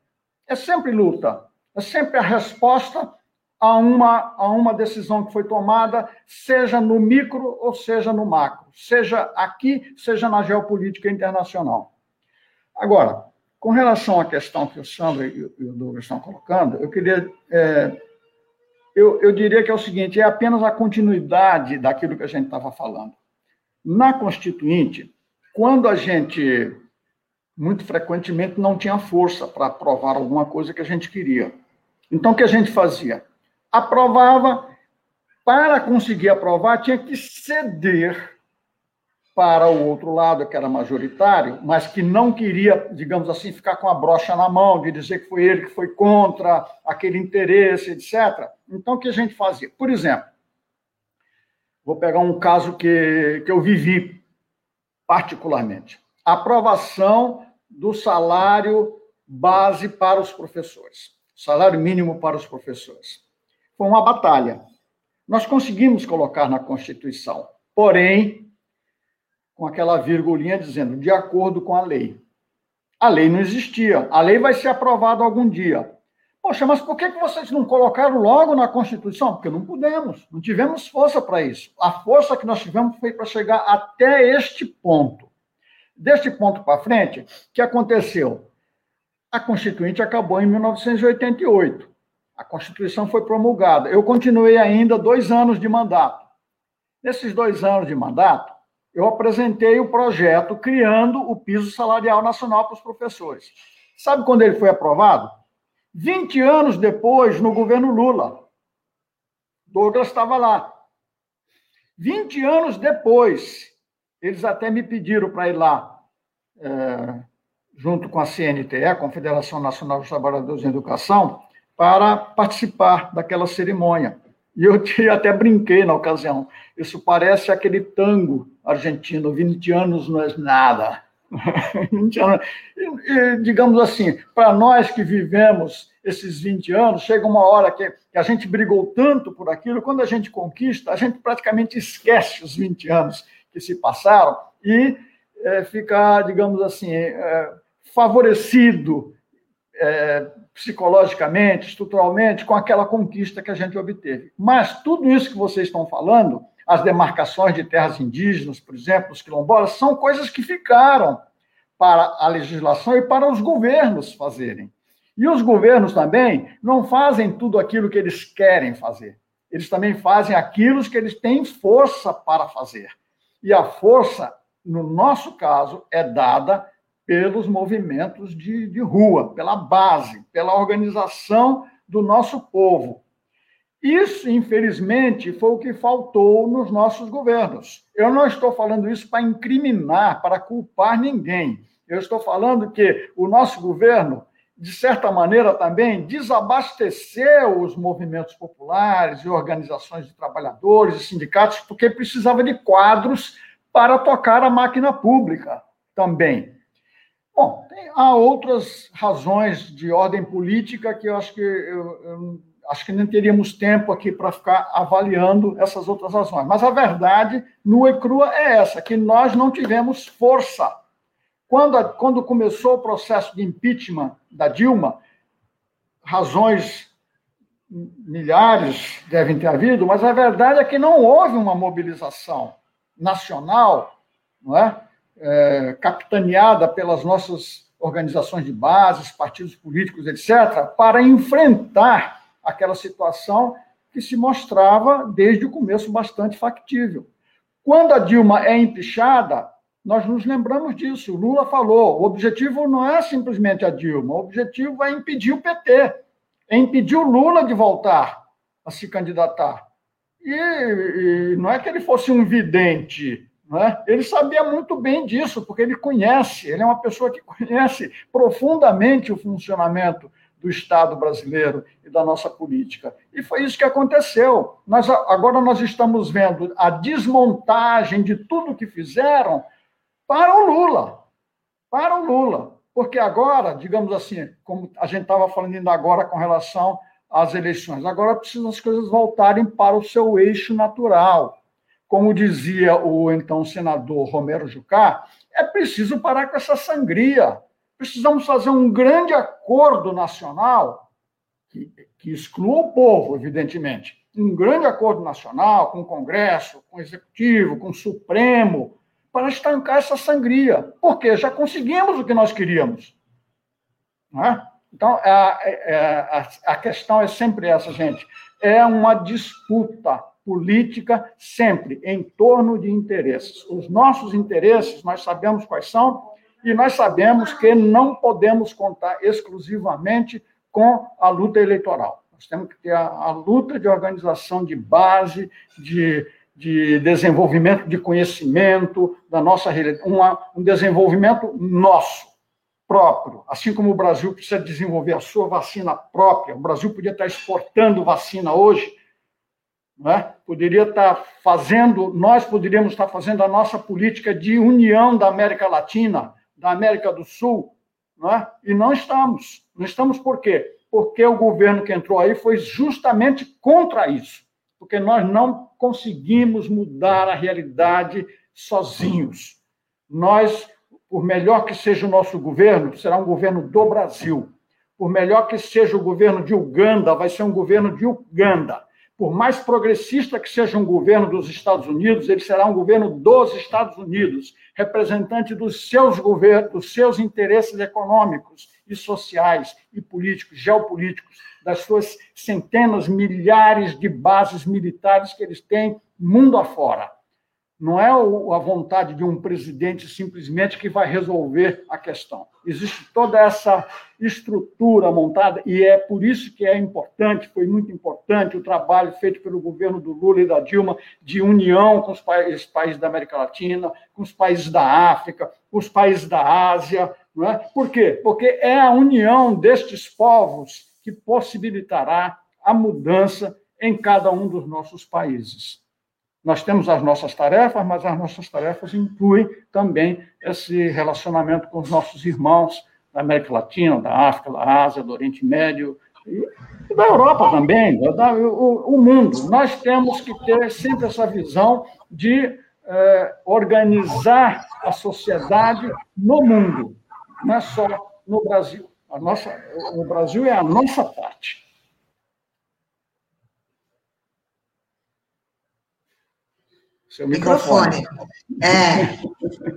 é sempre luta, é sempre a resposta a uma, a uma decisão que foi tomada, seja no micro ou seja no macro, seja aqui, seja na geopolítica internacional. Agora, com relação à questão que o Sandro e o Douglas estão colocando, eu queria. É, eu, eu diria que é o seguinte: é apenas a continuidade daquilo que a gente estava falando. Na Constituinte, quando a gente, muito frequentemente, não tinha força para aprovar alguma coisa que a gente queria. Então, o que a gente fazia? aprovava. Para conseguir aprovar, tinha que ceder para o outro lado, que era majoritário, mas que não queria, digamos assim, ficar com a brocha na mão, de dizer que foi ele que foi contra aquele interesse, etc. Então, o que a gente fazia? Por exemplo, vou pegar um caso que, que eu vivi particularmente: aprovação do salário base para os professores, salário mínimo para os professores foi uma batalha. nós conseguimos colocar na Constituição, porém, com aquela virgulinha dizendo, de acordo com a lei. A lei não existia. A lei vai ser aprovada algum dia. Poxa, mas por que vocês não colocaram logo na Constituição? Porque não pudemos, não tivemos força para isso. A força que nós tivemos foi para chegar até este ponto. Deste ponto para frente, que aconteceu? A Constituinte acabou em 1988. A Constituição foi promulgada. Eu continuei ainda dois anos de mandato. Nesses dois anos de mandato, eu apresentei o projeto criando o piso salarial nacional para os professores. Sabe quando ele foi aprovado? 20 anos depois, no governo Lula. Douglas estava lá. 20 anos depois, eles até me pediram para ir lá, é, junto com a CNTE, Confederação Nacional dos Trabalhadores em Educação, para participar daquela cerimônia. E eu até brinquei na ocasião. Isso parece aquele tango argentino, 20 anos não é nada. <laughs> 20 anos. E, e, digamos assim, para nós que vivemos esses 20 anos, chega uma hora que, que, a gente brigou tanto por aquilo, quando a gente conquista, a gente praticamente esquece os 20 anos que se passaram e é, fica, digamos assim, é, favorecido é, psicologicamente, estruturalmente, com aquela conquista que a gente obteve. Mas tudo isso que vocês estão falando, as demarcações de terras indígenas, por exemplo, os quilombolas, são coisas que ficaram para a legislação e para os governos fazerem. E os governos também não fazem tudo aquilo que eles querem fazer. Eles também fazem aquilo que eles têm força para fazer. E a força, no nosso caso, é dada pelos movimentos de, de rua, pela base, pela organização do nosso povo. Isso, infelizmente, foi o que faltou nos nossos governos. Eu não estou falando isso para incriminar, para culpar ninguém. Eu estou falando que o nosso governo, de certa maneira, também desabasteceu os movimentos populares e organizações de trabalhadores e sindicatos, porque precisava de quadros para tocar a máquina pública também. Bom, tem, há outras razões de ordem política que eu acho que eu, eu acho que não teríamos tempo aqui para ficar avaliando essas outras razões. Mas a verdade, nua e crua, é essa: que nós não tivemos força. Quando, a, quando começou o processo de impeachment da Dilma, razões milhares devem ter havido, mas a verdade é que não houve uma mobilização nacional, não é? É, capitaneada pelas nossas organizações de bases, partidos políticos, etc., para enfrentar aquela situação que se mostrava desde o começo bastante factível. Quando a Dilma é empichada, nós nos lembramos disso. O Lula falou: o objetivo não é simplesmente a Dilma, o objetivo é impedir o PT, é impedir o Lula de voltar a se candidatar. E, e não é que ele fosse um vidente, né? Ele sabia muito bem disso, porque ele conhece, ele é uma pessoa que conhece profundamente o funcionamento do Estado brasileiro e da nossa política. E foi isso que aconteceu. Nós, agora nós estamos vendo a desmontagem de tudo que fizeram para o Lula. Para o Lula. Porque agora, digamos assim, como a gente estava falando ainda agora com relação às eleições, agora precisam as coisas voltarem para o seu eixo natural como dizia o então senador Romero Jucá, é preciso parar com essa sangria. Precisamos fazer um grande acordo nacional que, que exclua o povo, evidentemente. Um grande acordo nacional com o Congresso, com o Executivo, com o Supremo, para estancar essa sangria. Porque já conseguimos o que nós queríamos. É? Então, a, a, a questão é sempre essa, gente. É uma disputa política sempre em torno de interesses. Os nossos interesses, nós sabemos quais são, e nós sabemos que não podemos contar exclusivamente com a luta eleitoral. Nós temos que ter a, a luta de organização de base, de, de desenvolvimento de conhecimento da nossa uma, um desenvolvimento nosso, próprio. Assim como o Brasil precisa desenvolver a sua vacina própria, o Brasil podia estar exportando vacina hoje, né? poderia estar fazendo, nós poderíamos estar fazendo a nossa política de união da América Latina, da América do Sul, né? e não estamos. Não estamos por quê? Porque o governo que entrou aí foi justamente contra isso. Porque nós não conseguimos mudar a realidade sozinhos. Nós, por melhor que seja o nosso governo, será um governo do Brasil. Por melhor que seja o governo de Uganda, vai ser um governo de Uganda. Por mais progressista que seja um governo dos Estados Unidos, ele será um governo dos Estados Unidos, representante dos seus governos, dos seus interesses econômicos e sociais e políticos, geopolíticos, das suas centenas, milhares de bases militares que eles têm mundo afora. Não é a vontade de um presidente simplesmente que vai resolver a questão. Existe toda essa estrutura montada e é por isso que é importante, foi muito importante o trabalho feito pelo governo do Lula e da Dilma de união com os países, da América Latina, com os países da África, com os países da Ásia. Não é? Por quê? Porque é a união destes povos que possibilitará a mudança em cada um dos nossos países. Nós temos as nossas tarefas, mas as nossas tarefas incluem também esse relacionamento com os nossos irmãos da América Latina, da África, da Ásia, do Oriente Médio e da Europa também, da, o, o, mundo. Nós temos que ter sempre essa visão de eh, organizar a sociedade no mundo, não é só no Brasil. A nossa, o Brasil é a nossa parte. Seu microfone. microfone. É.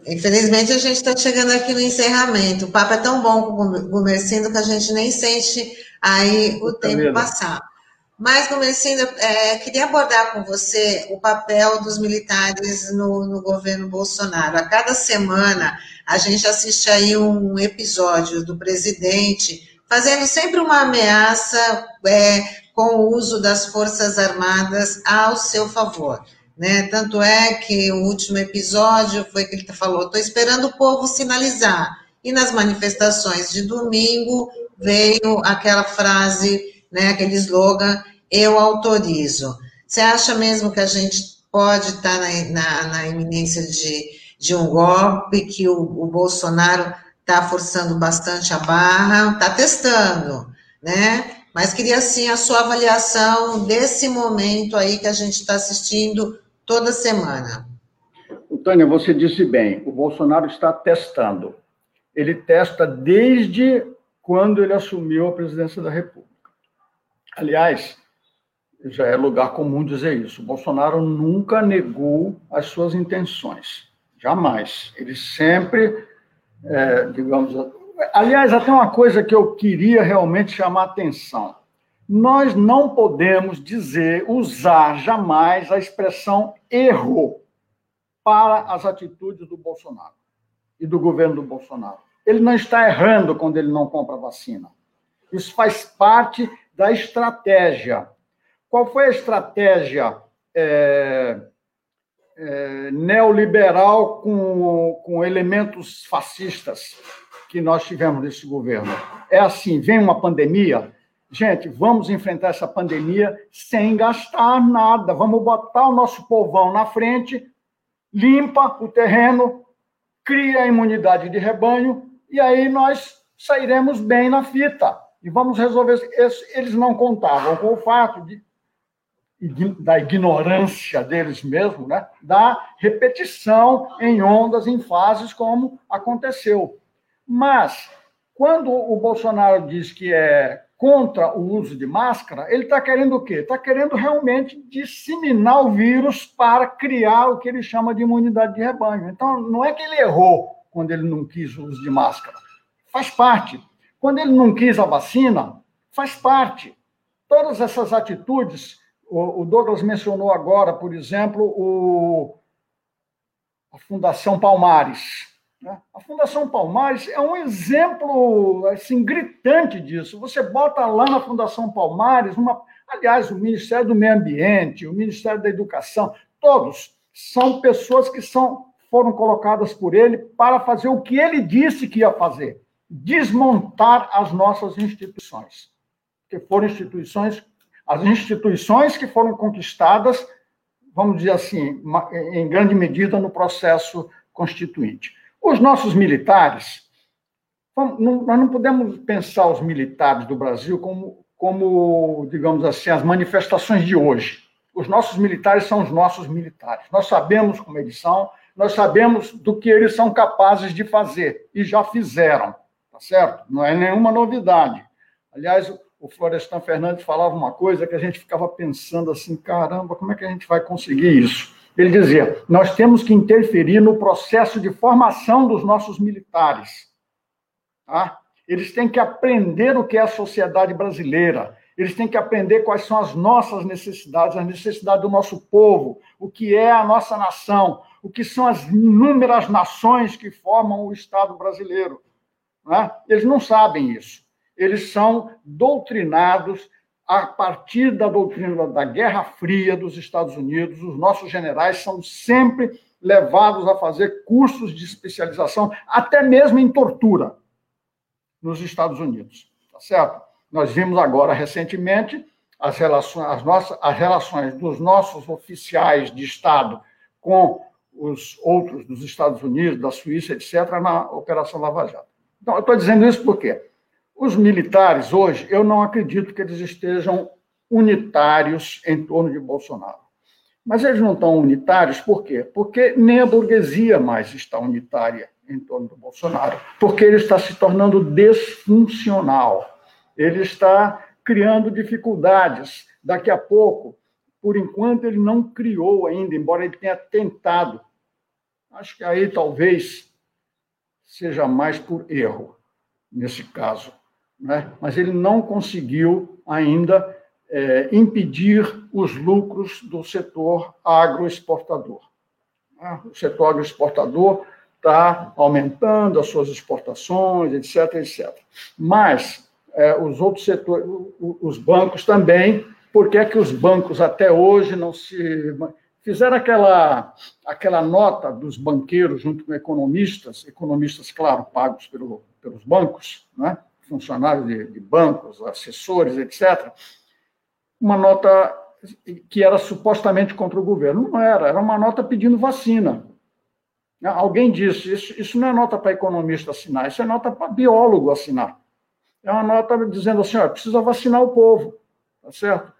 Infelizmente, a gente está chegando aqui no encerramento. O papo é tão bom com o Gumercindo que a gente nem sente aí o tempo passar. Mas, Gumercindo, é, queria abordar com você o papel dos militares no, no governo Bolsonaro. A cada semana, a gente assiste aí um episódio do presidente fazendo sempre uma ameaça é, com o uso das Forças Armadas ao seu favor. Né? Tanto é que o último episódio foi que ele falou: estou esperando o povo sinalizar. E nas manifestações de domingo veio aquela frase, né, aquele slogan: eu autorizo. Você acha mesmo que a gente pode estar na, na, na iminência de, de um golpe, que o, o Bolsonaro está forçando bastante a barra, está testando, né? Mas queria, assim, a sua avaliação desse momento aí que a gente está assistindo toda semana. Tânia, você disse bem, o Bolsonaro está testando. Ele testa desde quando ele assumiu a presidência da República. Aliás, já é lugar comum dizer isso. O Bolsonaro nunca negou as suas intenções. Jamais. Ele sempre, é, digamos. Aliás, até uma coisa que eu queria realmente chamar atenção nós não podemos dizer, usar jamais a expressão erro para as atitudes do Bolsonaro e do governo do Bolsonaro. Ele não está errando quando ele não compra vacina. Isso faz parte da estratégia. Qual foi a estratégia é, é, neoliberal com, com elementos fascistas que nós tivemos nesse governo? É assim: vem uma pandemia, Gente, vamos enfrentar essa pandemia sem gastar nada. Vamos botar o nosso povão na frente, limpa o terreno, cria a imunidade de rebanho e aí nós sairemos bem na fita. E vamos resolver. Eles não contavam com o fato de, da ignorância deles mesmos, né? da repetição em ondas, em fases, como aconteceu. Mas, quando o Bolsonaro diz que é contra o uso de máscara, ele está querendo o quê? Está querendo realmente disseminar o vírus para criar o que ele chama de imunidade de rebanho. Então, não é que ele errou quando ele não quis o uso de máscara. Faz parte. Quando ele não quis a vacina, faz parte. Todas essas atitudes, o Douglas mencionou agora, por exemplo, o, a Fundação Palmares? A Fundação Palmares é um exemplo assim, gritante disso. Você bota lá na Fundação Palmares, uma, aliás, o Ministério do Meio Ambiente, o Ministério da Educação, todos são pessoas que são, foram colocadas por ele para fazer o que ele disse que ia fazer: desmontar as nossas instituições. Que foram instituições, as instituições que foram conquistadas, vamos dizer assim, em grande medida no processo constituinte. Os nossos militares, nós não podemos pensar os militares do Brasil como, como, digamos assim, as manifestações de hoje. Os nossos militares são os nossos militares. Nós sabemos como eles são, nós sabemos do que eles são capazes de fazer e já fizeram, tá certo? Não é nenhuma novidade. Aliás, o Florestan Fernandes falava uma coisa que a gente ficava pensando assim: caramba, como é que a gente vai conseguir isso? Ele dizia: nós temos que interferir no processo de formação dos nossos militares. Tá? Eles têm que aprender o que é a sociedade brasileira. Eles têm que aprender quais são as nossas necessidades, as necessidades do nosso povo, o que é a nossa nação, o que são as inúmeras nações que formam o Estado brasileiro. Né? Eles não sabem isso. Eles são doutrinados a partir da doutrina da Guerra Fria dos Estados Unidos. Os nossos generais são sempre levados a fazer cursos de especialização, até mesmo em tortura, nos Estados Unidos. Tá certo? Nós vimos agora, recentemente, as relações, as nossas, as relações dos nossos oficiais de Estado com os outros dos Estados Unidos, da Suíça, etc., na Operação Lava Jato. Então, eu estou dizendo isso porque os militares, hoje, eu não acredito que eles estejam unitários em torno de Bolsonaro. Mas eles não estão unitários por quê? Porque nem a burguesia mais está unitária em torno do Bolsonaro, porque ele está se tornando desfuncional ele está criando dificuldades. Daqui a pouco, por enquanto, ele não criou ainda, embora ele tenha tentado. Acho que aí talvez seja mais por erro, nesse caso. Né? Mas ele não conseguiu ainda é, impedir os lucros do setor agroexportador. Né? O setor agroexportador está aumentando as suas exportações, etc, etc. Mas é, os outros setores, os bancos também, por que é que os bancos até hoje não se fizeram aquela, aquela nota dos banqueiros junto com economistas, economistas, claro, pagos pelo, pelos bancos, né? Funcionários de, de bancos, assessores, etc., uma nota que era supostamente contra o governo. Não era, era uma nota pedindo vacina. Alguém disse, isso, isso não é nota para economista assinar, isso é nota para biólogo assinar é uma nota dizendo assim, ó, precisa vacinar o povo, tá certo?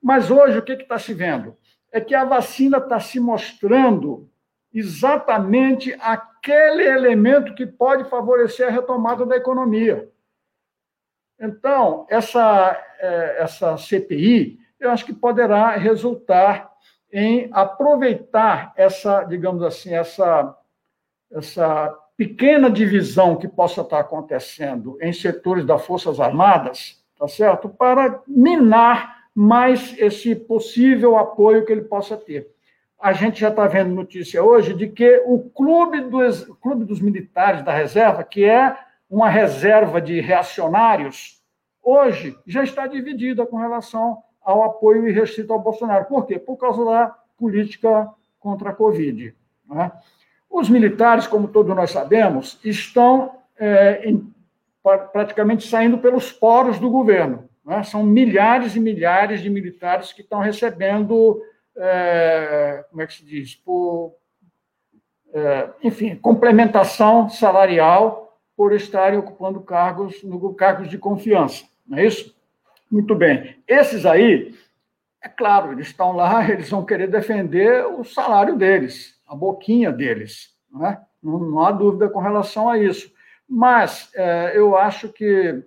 Mas hoje o que está se vendo? É que a vacina está se mostrando exatamente aquele elemento que pode favorecer a retomada da economia. Então, essa, é, essa CPI, eu acho que poderá resultar em aproveitar essa, digamos assim, essa, essa pequena divisão que possa estar acontecendo em setores das Forças Armadas, tá certo? Para minar mais esse possível apoio que ele possa ter. A gente já está vendo notícia hoje de que o clube dos, clube dos militares da reserva, que é uma reserva de reacionários, hoje já está dividida com relação ao apoio irrestrito ao Bolsonaro. Por quê? Por causa da política contra a Covid. Né? Os militares, como todos nós sabemos, estão é, em, praticamente saindo pelos poros do governo. Né? São milhares e milhares de militares que estão recebendo, é, como é que se diz, por, é, enfim, complementação salarial por estarem ocupando cargos, cargos de confiança. Não é isso? Muito bem. Esses aí, é claro, eles estão lá, <laughs> eles vão querer defender o salário deles a boquinha deles. Né? Não, não há dúvida com relação a isso. Mas é, eu acho que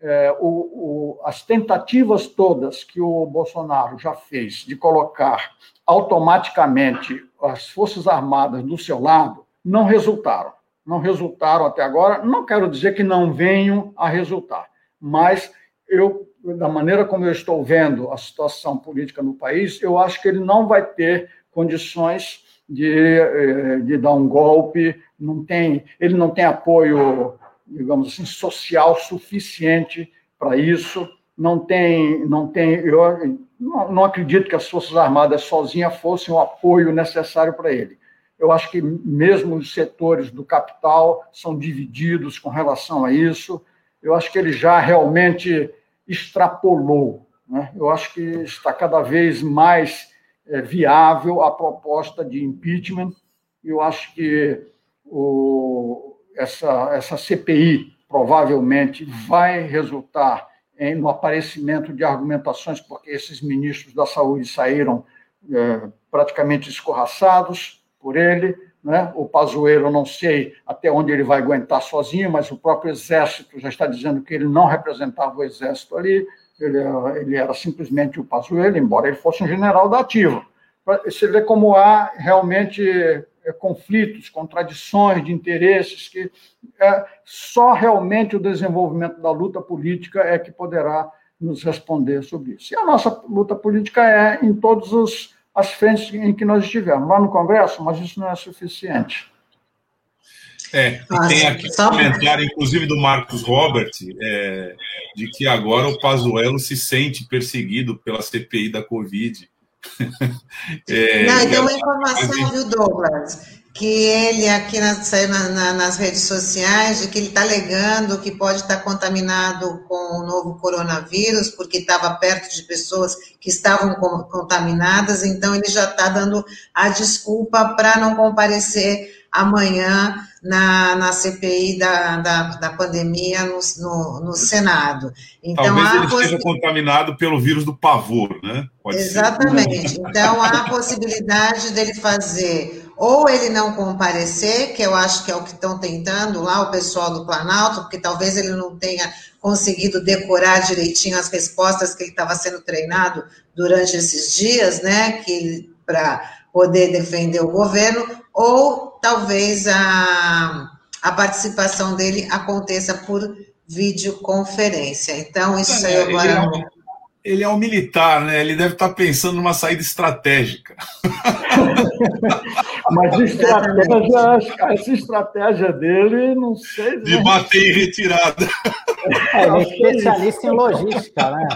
é, o, o, as tentativas todas que o Bolsonaro já fez de colocar automaticamente as Forças Armadas do seu lado não resultaram. Não resultaram até agora. Não quero dizer que não venham a resultar, mas eu, da maneira como eu estou vendo a situação política no país, eu acho que ele não vai ter condições de, eh, de dar um golpe, não tem, ele não tem apoio, digamos assim, social suficiente para isso, não tem, não tem, eu não, não acredito que as Forças Armadas sozinhas fossem o apoio necessário para ele. Eu acho que mesmo os setores do capital são divididos com relação a isso. Eu acho que ele já realmente extrapolou. Né? Eu acho que está cada vez mais é, viável a proposta de impeachment. Eu acho que o, essa, essa CPI provavelmente vai resultar em, no aparecimento de argumentações, porque esses ministros da saúde saíram é, praticamente escorraçados por ele. Né? O Pazuello, não sei até onde ele vai aguentar sozinho, mas o próprio Exército já está dizendo que ele não representava o Exército ali, ele, ele era simplesmente o Pazuello, embora ele fosse um general da ativa. Você vê como há realmente é, conflitos, contradições de interesses, que é, só realmente o desenvolvimento da luta política é que poderá nos responder sobre isso. E a nossa luta política é em todas as frentes em que nós estivemos, lá no Congresso, mas isso não é suficiente. É, e tem aqui um comentário, inclusive, do Marcos Robert, é, de que agora o Pazuello se sente perseguido pela CPI da Covid. <laughs> é, Não, tem uma informação, viu, Douglas? Que ele aqui nas, na, nas redes sociais, de que ele está alegando que pode estar contaminado com o novo coronavírus, porque estava perto de pessoas que estavam contaminadas, então ele já está dando a desculpa para não comparecer amanhã na, na CPI da, da, da pandemia no, no, no, Senado. Então, Talvez ele esteja contaminado pelo vírus do pavor, né? Pode Exatamente. Ser. Então, há a possibilidade dele fazer ou ele não comparecer, que eu acho que é o que estão tentando lá o pessoal do Planalto, porque talvez ele não tenha conseguido decorar direitinho as respostas que ele estava sendo treinado durante esses dias, né, que para poder defender o governo, ou talvez a, a participação dele aconteça por videoconferência. Então, isso é, agora. Ele é, um, é militar, né? Ele deve estar pensando numa saída estratégica. <laughs> Mas estratégia, essa estratégia dele, não sei. De né? bater em retirada. <laughs> É, ele é especialista em logística, né?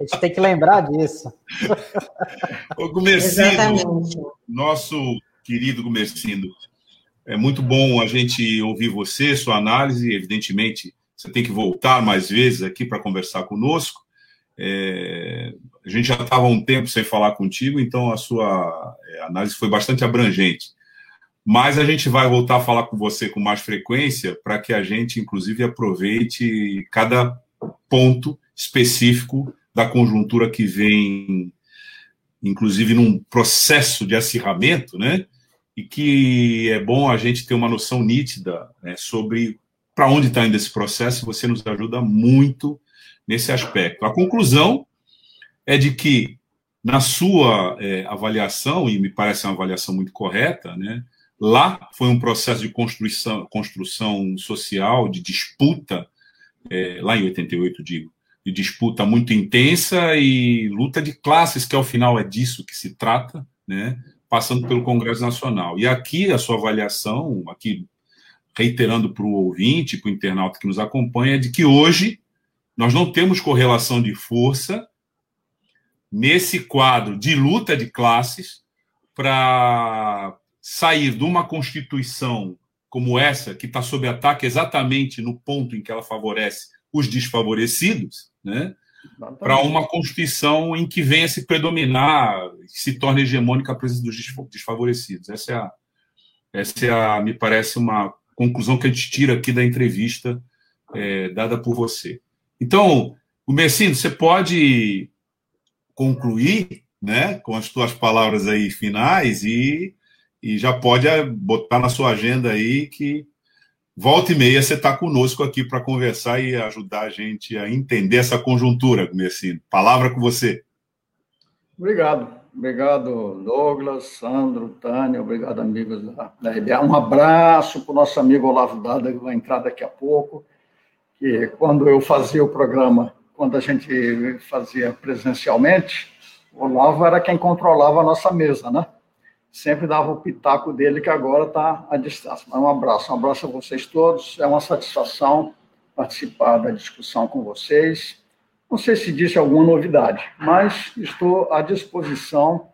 A gente tem que lembrar disso. Ô, Gumercindo, nosso querido Gumercindo, é muito bom a gente ouvir você, sua análise. Evidentemente, você tem que voltar mais vezes aqui para conversar conosco. É, a gente já estava um tempo sem falar contigo, então a sua é, análise foi bastante abrangente. Mas a gente vai voltar a falar com você com mais frequência para que a gente, inclusive, aproveite cada ponto específico da conjuntura que vem, inclusive, num processo de acirramento, né? e que é bom a gente ter uma noção nítida né, sobre para onde está indo esse processo, você nos ajuda muito nesse aspecto. A conclusão é de que, na sua é, avaliação, e me parece uma avaliação muito correta, né, lá foi um processo de construção, construção social, de disputa, é, lá em 88, digo, de disputa muito intensa e luta de classes, que ao final é disso que se trata, né? passando pelo Congresso Nacional. E aqui a sua avaliação, aqui reiterando para o ouvinte, para o internauta que nos acompanha, é de que hoje nós não temos correlação de força nesse quadro de luta de classes para sair de uma Constituição como essa, que está sob ataque exatamente no ponto em que ela favorece os desfavorecidos, né? para uma Constituição em que venha se predominar, se torne hegemônica a presença dos desfavorecidos. Essa é, a, essa é a, me parece, uma conclusão que a gente tira aqui da entrevista é, dada por você. Então, o Messino, você pode concluir né, com as suas palavras aí finais e, e já pode botar na sua agenda aí que volta e meia você está conosco aqui para conversar e ajudar a gente a entender essa conjuntura, Messino. Palavra com você. Obrigado. Obrigado, Douglas, Sandro, Tânia, obrigado, amigos da, da RBA. Um abraço para o nosso amigo Olavo Dada, que vai entrar daqui a pouco, que quando eu fazia o programa, quando a gente fazia presencialmente, o Olavo era quem controlava a nossa mesa, né? sempre dava o pitaco dele, que agora está à distância. Mas um abraço, um abraço a vocês todos. É uma satisfação participar da discussão com vocês. Não sei se disse alguma novidade, mas estou à disposição,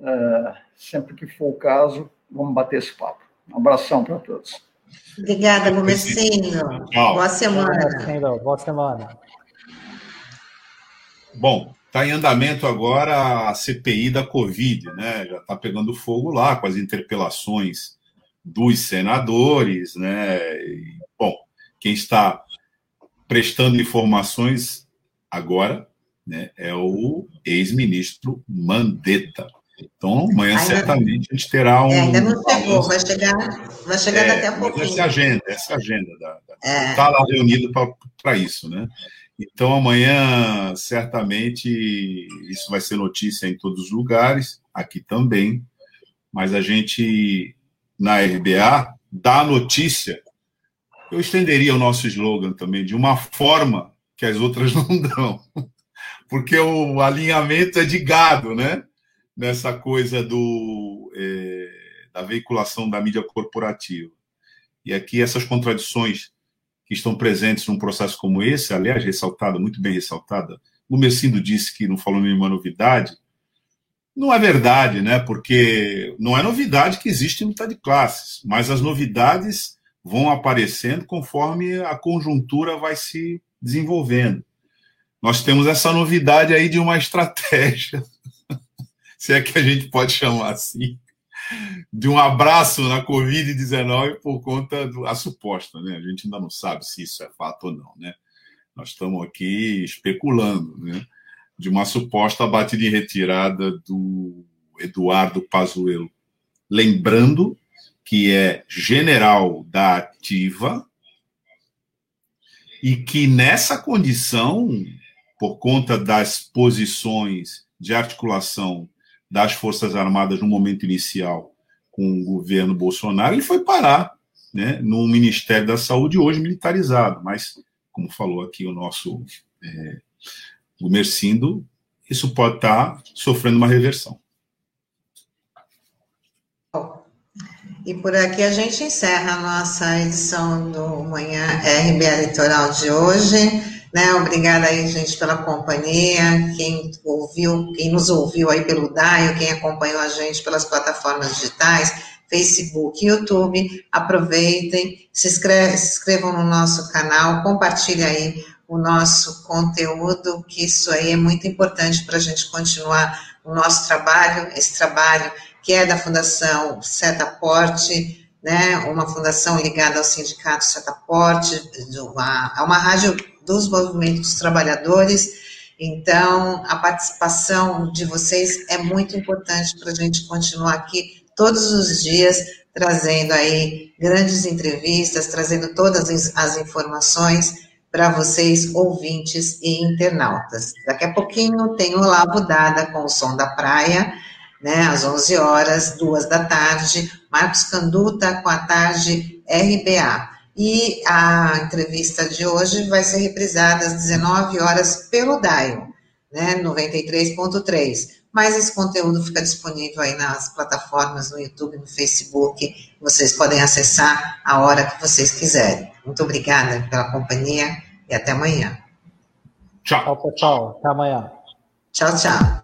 é, sempre que for o caso, vamos bater esse papo. Um abração para todos. Obrigada, Gomecinho. Boa semana. Boa semana. Bom, Está em andamento agora a CPI da Covid, né? Já está pegando fogo lá com as interpelações dos senadores, né? E, bom, quem está prestando informações agora né, é o ex-ministro Mandetta. Então, amanhã ainda, certamente a gente terá um. É, ainda não chegou, vai chegar, vai chegar é, daqui a pouquinho. Essa é agenda, essa é agenda da. Está é. Lá reunido para isso, né? Então, amanhã, certamente, isso vai ser notícia em todos os lugares, aqui também, mas a gente, na RBA, dá notícia. Eu estenderia o nosso slogan também, de uma forma que as outras <laughs> não dão, porque o alinhamento é de gado, né? Nessa coisa do, é, da veiculação da mídia corporativa. E aqui essas contradições que estão presentes num processo como esse, aliás, ressaltada, muito bem ressaltada, o Mercindo disse que não falou nenhuma novidade, não é verdade, né? Porque não é novidade que existe luta de classes, mas as novidades vão aparecendo conforme a conjuntura vai se desenvolvendo. Nós temos essa novidade aí de uma <laughs> estratégia, se é que a gente pode chamar assim, de um abraço na Covid-19 por conta da suposta, né? A gente ainda não sabe se isso é fato ou não, né? Nós estamos aqui especulando, né? De uma suposta batida em retirada do Eduardo Pazuello. Lembrando que é general da ativa e que nessa condição, por conta das posições de articulação das Forças Armadas no momento inicial com o governo Bolsonaro, ele foi parar né, no Ministério da Saúde, hoje militarizado. Mas, como falou aqui o nosso é, o Mercindo, isso pode estar sofrendo uma reversão. E por aqui a gente encerra a nossa edição do Manhã RBA Litoral de hoje. Né? Obrigada aí, gente, pela companhia, quem ouviu, quem nos ouviu aí pelo DAIO, quem acompanhou a gente pelas plataformas digitais, Facebook, YouTube, aproveitem, se, inscreve, se inscrevam no nosso canal, compartilhem aí o nosso conteúdo, que isso aí é muito importante para a gente continuar o nosso trabalho, esse trabalho que é da Fundação Setaporte, né, uma fundação ligada ao Sindicato Setaporte, a uma rádio dos movimentos trabalhadores. Então, a participação de vocês é muito importante para a gente continuar aqui todos os dias trazendo aí grandes entrevistas, trazendo todas as informações para vocês, ouvintes e internautas. Daqui a pouquinho tem o Lavo Dada com o Som da Praia, né, às 11 horas, duas da tarde, Marcos Canduta com a tarde RBA. E a entrevista de hoje vai ser reprisada às 19 horas pelo Dial, né, 93.3. Mas esse conteúdo fica disponível aí nas plataformas, no YouTube, no Facebook. Vocês podem acessar a hora que vocês quiserem. Muito obrigada pela companhia e até amanhã. Tchau, pessoal. Até amanhã. Tchau, tchau.